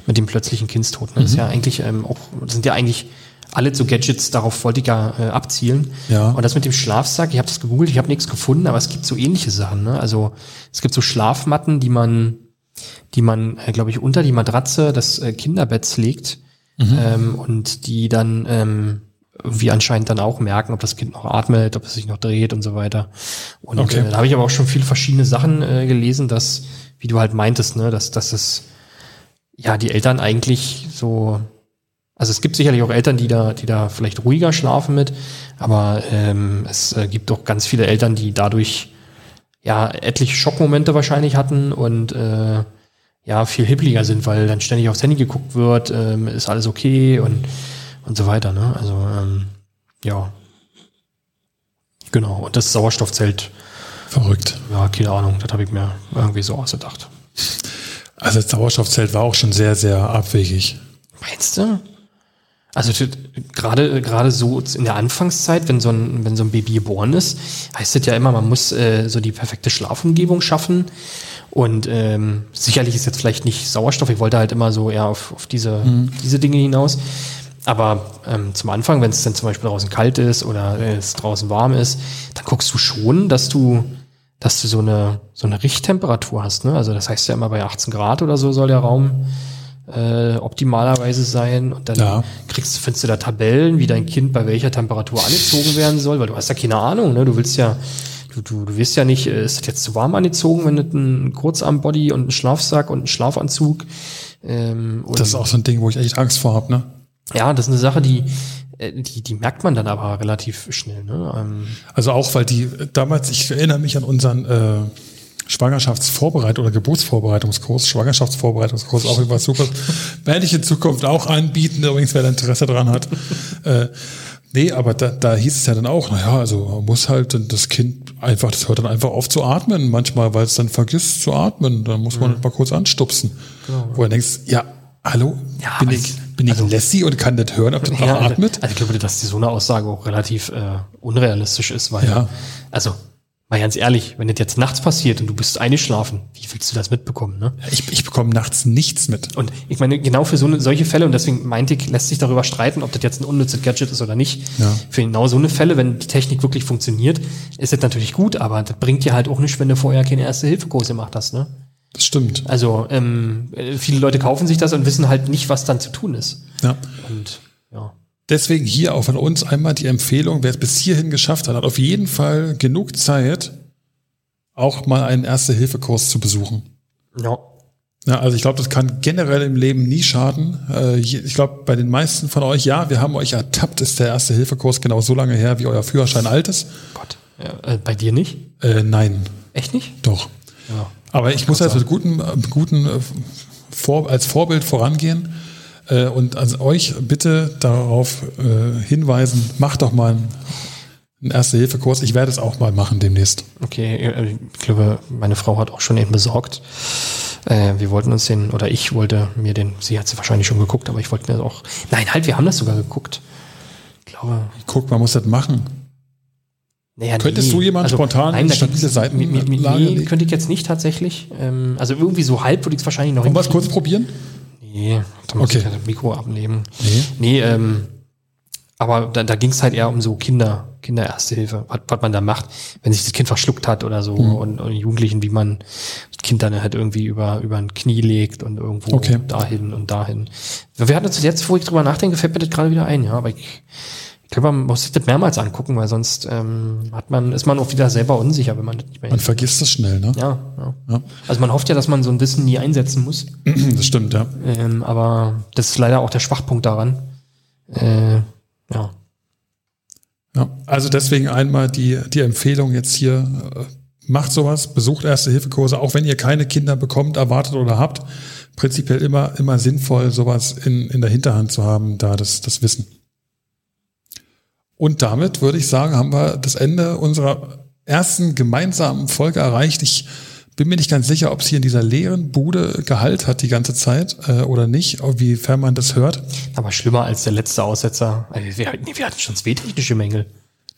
mit dem plötzlichen Kindstod. Ne? Das ist ja eigentlich ähm, auch, das sind ja eigentlich alle so Gadgets, darauf wollte ich ja äh, abzielen. Ja. Und das mit dem Schlafsack, ich habe das gegoogelt, ich habe nichts gefunden, aber es gibt so ähnliche Sachen. Ne? Also es gibt so Schlafmatten, die man, die man, äh, glaube ich, unter die Matratze des äh, Kinderbetts legt ähm, und die dann ähm, wie anscheinend dann auch merken, ob das Kind noch atmet, ob es sich noch dreht und so weiter. Und Okay. äh, da habe ich aber auch schon viele verschiedene Sachen äh, gelesen, dass, wie du halt meintest, ne, dass, dass es ja die Eltern eigentlich so, also es gibt sicherlich auch Eltern, die da, die da vielleicht ruhiger schlafen mit, aber ähm, es äh, gibt auch ganz viele Eltern, die dadurch ja etliche Schockmomente wahrscheinlich hatten und äh, ja viel hippliger sind, weil dann ständig aufs Handy geguckt wird, ähm, ist alles okay und und so weiter. Ne? Also ähm, ja, genau. Und das Sauerstoffzelt, Verrückt. ja, keine Ahnung, das habe ich mir irgendwie so ausgedacht. Also das Sauerstoffzelt war auch schon sehr, sehr abwegig. Meinst du? Also gerade gerade so in der Anfangszeit, wenn so ein wenn so ein Baby geboren ist, heißt es ja immer, man muss äh, so die perfekte Schlafumgebung schaffen. Und ähm, sicherlich ist jetzt vielleicht nicht Sauerstoff. Ich wollte halt immer so eher auf, auf diese diese Dinge hinaus. Aber ähm, zum Anfang, wenn es dann zum Beispiel draußen kalt ist oder äh, es draußen warm ist, dann guckst du schon, dass du dass du so eine so eine Richttemperatur hast. Ne? Also das heißt ja immer bei 18 Grad oder so soll der Raum äh, optimalerweise sein. Und dann Ja. kriegst, findest du da Tabellen, wie dein Kind bei welcher Temperatur angezogen werden soll, weil du hast ja keine Ahnung, ne? Du willst ja, du, du, du wirst ja nicht, äh, ist das jetzt zu warm angezogen, wenn du einen Kurzarmbody und einen Schlafsack und einen Schlafanzug. Ähm, und Das ist auch so ein Ding, wo ich echt Angst vor habe. Ne? ja, das ist eine Sache, die, äh, die, die merkt man dann aber relativ schnell. Ne? Ähm, Also auch, weil die damals, ich erinnere mich an unseren äh, Schwangerschaftsvorbereitung oder Geburtsvorbereitungskurs, Schwangerschaftsvorbereitungskurs, auch irgendwas super. Werde ich in Zukunft auch anbieten, übrigens, wer da Interesse dran hat. Äh, nee, aber da, da hieß es ja dann auch, naja, also man muss halt dann das Kind einfach, das hört dann einfach auf zu atmen, manchmal, weil es dann vergisst zu atmen. Dann muss man mal kurz anstupsen. Wo du denkst, ja, hallo, Ja, bin aber ich, bin ich also- Lassie und kann das hören, ob das noch Ja, atmet? Also ich glaube, dass die so eine Aussage auch relativ äh, unrealistisch ist, weil, Ja. also mal ganz ehrlich, wenn das jetzt nachts passiert und du bist eingeschlafen, wie willst du das mitbekommen, ne? Ich, ich bekomme nachts nichts mit. Und ich meine, genau für so eine, solche Fälle, und deswegen meinte ich, lässt sich darüber streiten, ob das jetzt ein unnützes Gadget ist oder nicht. Ja. Für genau so eine Fälle, wenn die Technik wirklich funktioniert, ist das natürlich gut, aber das bringt dir halt auch nicht, wenn du vorher keine Erste-Hilfe-Kurs gemacht hast, ne? Das stimmt. Also, ähm, äh, viele Leute kaufen sich das und wissen halt nicht, was dann zu tun ist. Ja. Und. Deswegen hier auch von uns einmal die Empfehlung, wer es bis hierhin geschafft hat, hat auf jeden Fall genug Zeit, auch mal einen Erste-Hilfe-Kurs zu besuchen. Ja. Ja, also ich glaube, das kann generell im Leben nie schaden. Äh, Ich glaube, bei den meisten von euch, ja, wir haben euch ertappt, ist der Erste-Hilfe-Kurs genau so lange her, wie euer Führerschein alt ist. Gott. Ja, äh, bei dir nicht? Äh, nein, Echt nicht? doch. Ja. Aber ich muss jetzt mit guten, äh, guten äh, vor, als Vorbild vorangehen äh, und an euch bitte darauf äh, hinweisen, macht doch mal einen Ein Erste-Hilfe-Kurs. Ich werde es auch mal machen demnächst. Okay, äh, ich glaube, meine Frau hat auch schon den besorgt. Äh, wir wollten uns den, oder ich wollte mir den, sie hat sie wahrscheinlich schon geguckt, aber ich wollte mir auch, nein, halt, wir haben das sogar geguckt. Ich glaube. Guck, man muss das machen. Naja, Könntest du jemand spontan nein, stabile Seiten- Nee, könnte ich jetzt nicht tatsächlich. Ähm, also irgendwie so halb würde ich es wahrscheinlich noch Wollen wir es kurz probieren? Nee, da muss Okay. ich das Mikro abnehmen. Nee. Nee, ähm, aber da, da ging es halt eher um so Kinder, Kinderersthilfe, Hilfe, was, was man da macht, wenn sich das Kind verschluckt hat oder so Mhm. und, und Jugendlichen, wie man das Kind dann halt irgendwie über, über ein Knie legt und irgendwo Okay. dahin und dahin. Wir hatten uns jetzt, wo ich drüber nachdenke, fällt mir das gerade wieder ein, ja, aber ich, ich glaube, man muss sich das mehrmals angucken, weil sonst ähm, hat man, ist man auch wieder selber unsicher, wenn man das nicht mehr Man vergisst das schnell, ne? ja, ja. Ja. Also man hofft ja, dass man so ein Wissen nie einsetzen muss. Das stimmt, ja. Ähm, aber das ist leider auch der Schwachpunkt daran. Äh, ja. ja. Also deswegen einmal die, die Empfehlung jetzt hier, äh, macht sowas, besucht Erste-Hilfe-Kurse, auch wenn ihr keine Kinder bekommt, erwartet oder habt. Prinzipiell immer, immer sinnvoll, sowas in, in der Hinterhand zu haben, da das, das Wissen. Und damit würde ich sagen, haben wir das Ende unserer ersten gemeinsamen Folge erreicht. Ich bin mir nicht ganz sicher, ob es hier in dieser leeren Bude Gehalt hat die ganze Zeit äh, oder nicht, wiefern man das hört. Aber schlimmer als der letzte Aussetzer. Nee, wir hatten schon zwei technische Mängel.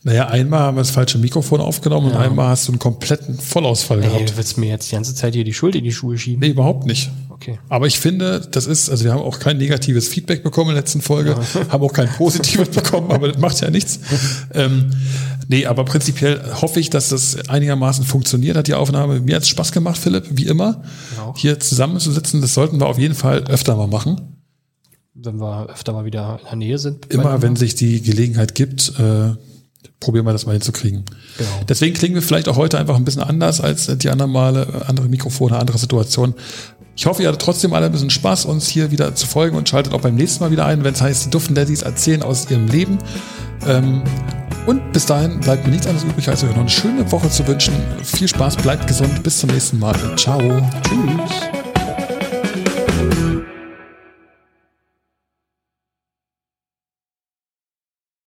Naja, einmal haben wir das falsche Mikrofon aufgenommen und einmal hast du einen kompletten Vollausfall Ey, gehabt. du willst mir jetzt die ganze Zeit hier die Schuld in die Schuhe schieben? Nee, überhaupt nicht. Okay. Aber ich finde, das ist, also wir haben auch kein negatives Feedback bekommen in der letzten Folge, haben auch kein positives bekommen, aber das macht ja nichts. Ähm, nee, aber prinzipiell hoffe ich, dass das einigermaßen funktioniert hat, die Aufnahme. Mir hat es Spaß gemacht, Philipp, wie immer. Auch. Hier zusammenzusitzen, das sollten wir auf jeden Fall öfter mal machen. Wenn wir öfter mal wieder in der Nähe sind. Immer, wenn sich die Gelegenheit gibt, äh, probieren wir das mal hinzukriegen. Genau. Deswegen klingen wir vielleicht auch heute einfach ein bisschen anders als die anderen Male, andere Mikrofone, andere Situationen. Ich hoffe, ihr hattet trotzdem alle ein bisschen Spaß, uns hier wieder zu folgen und schaltet auch beim nächsten Mal wieder ein, wenn es heißt, die Duften Daddies erzählen aus ihrem Leben. Ähm, und bis dahin bleibt mir nichts anderes übrig, als euch noch eine schöne Woche zu wünschen. Viel Spaß, bleibt gesund, bis zum nächsten Mal. Ciao. Tschüss.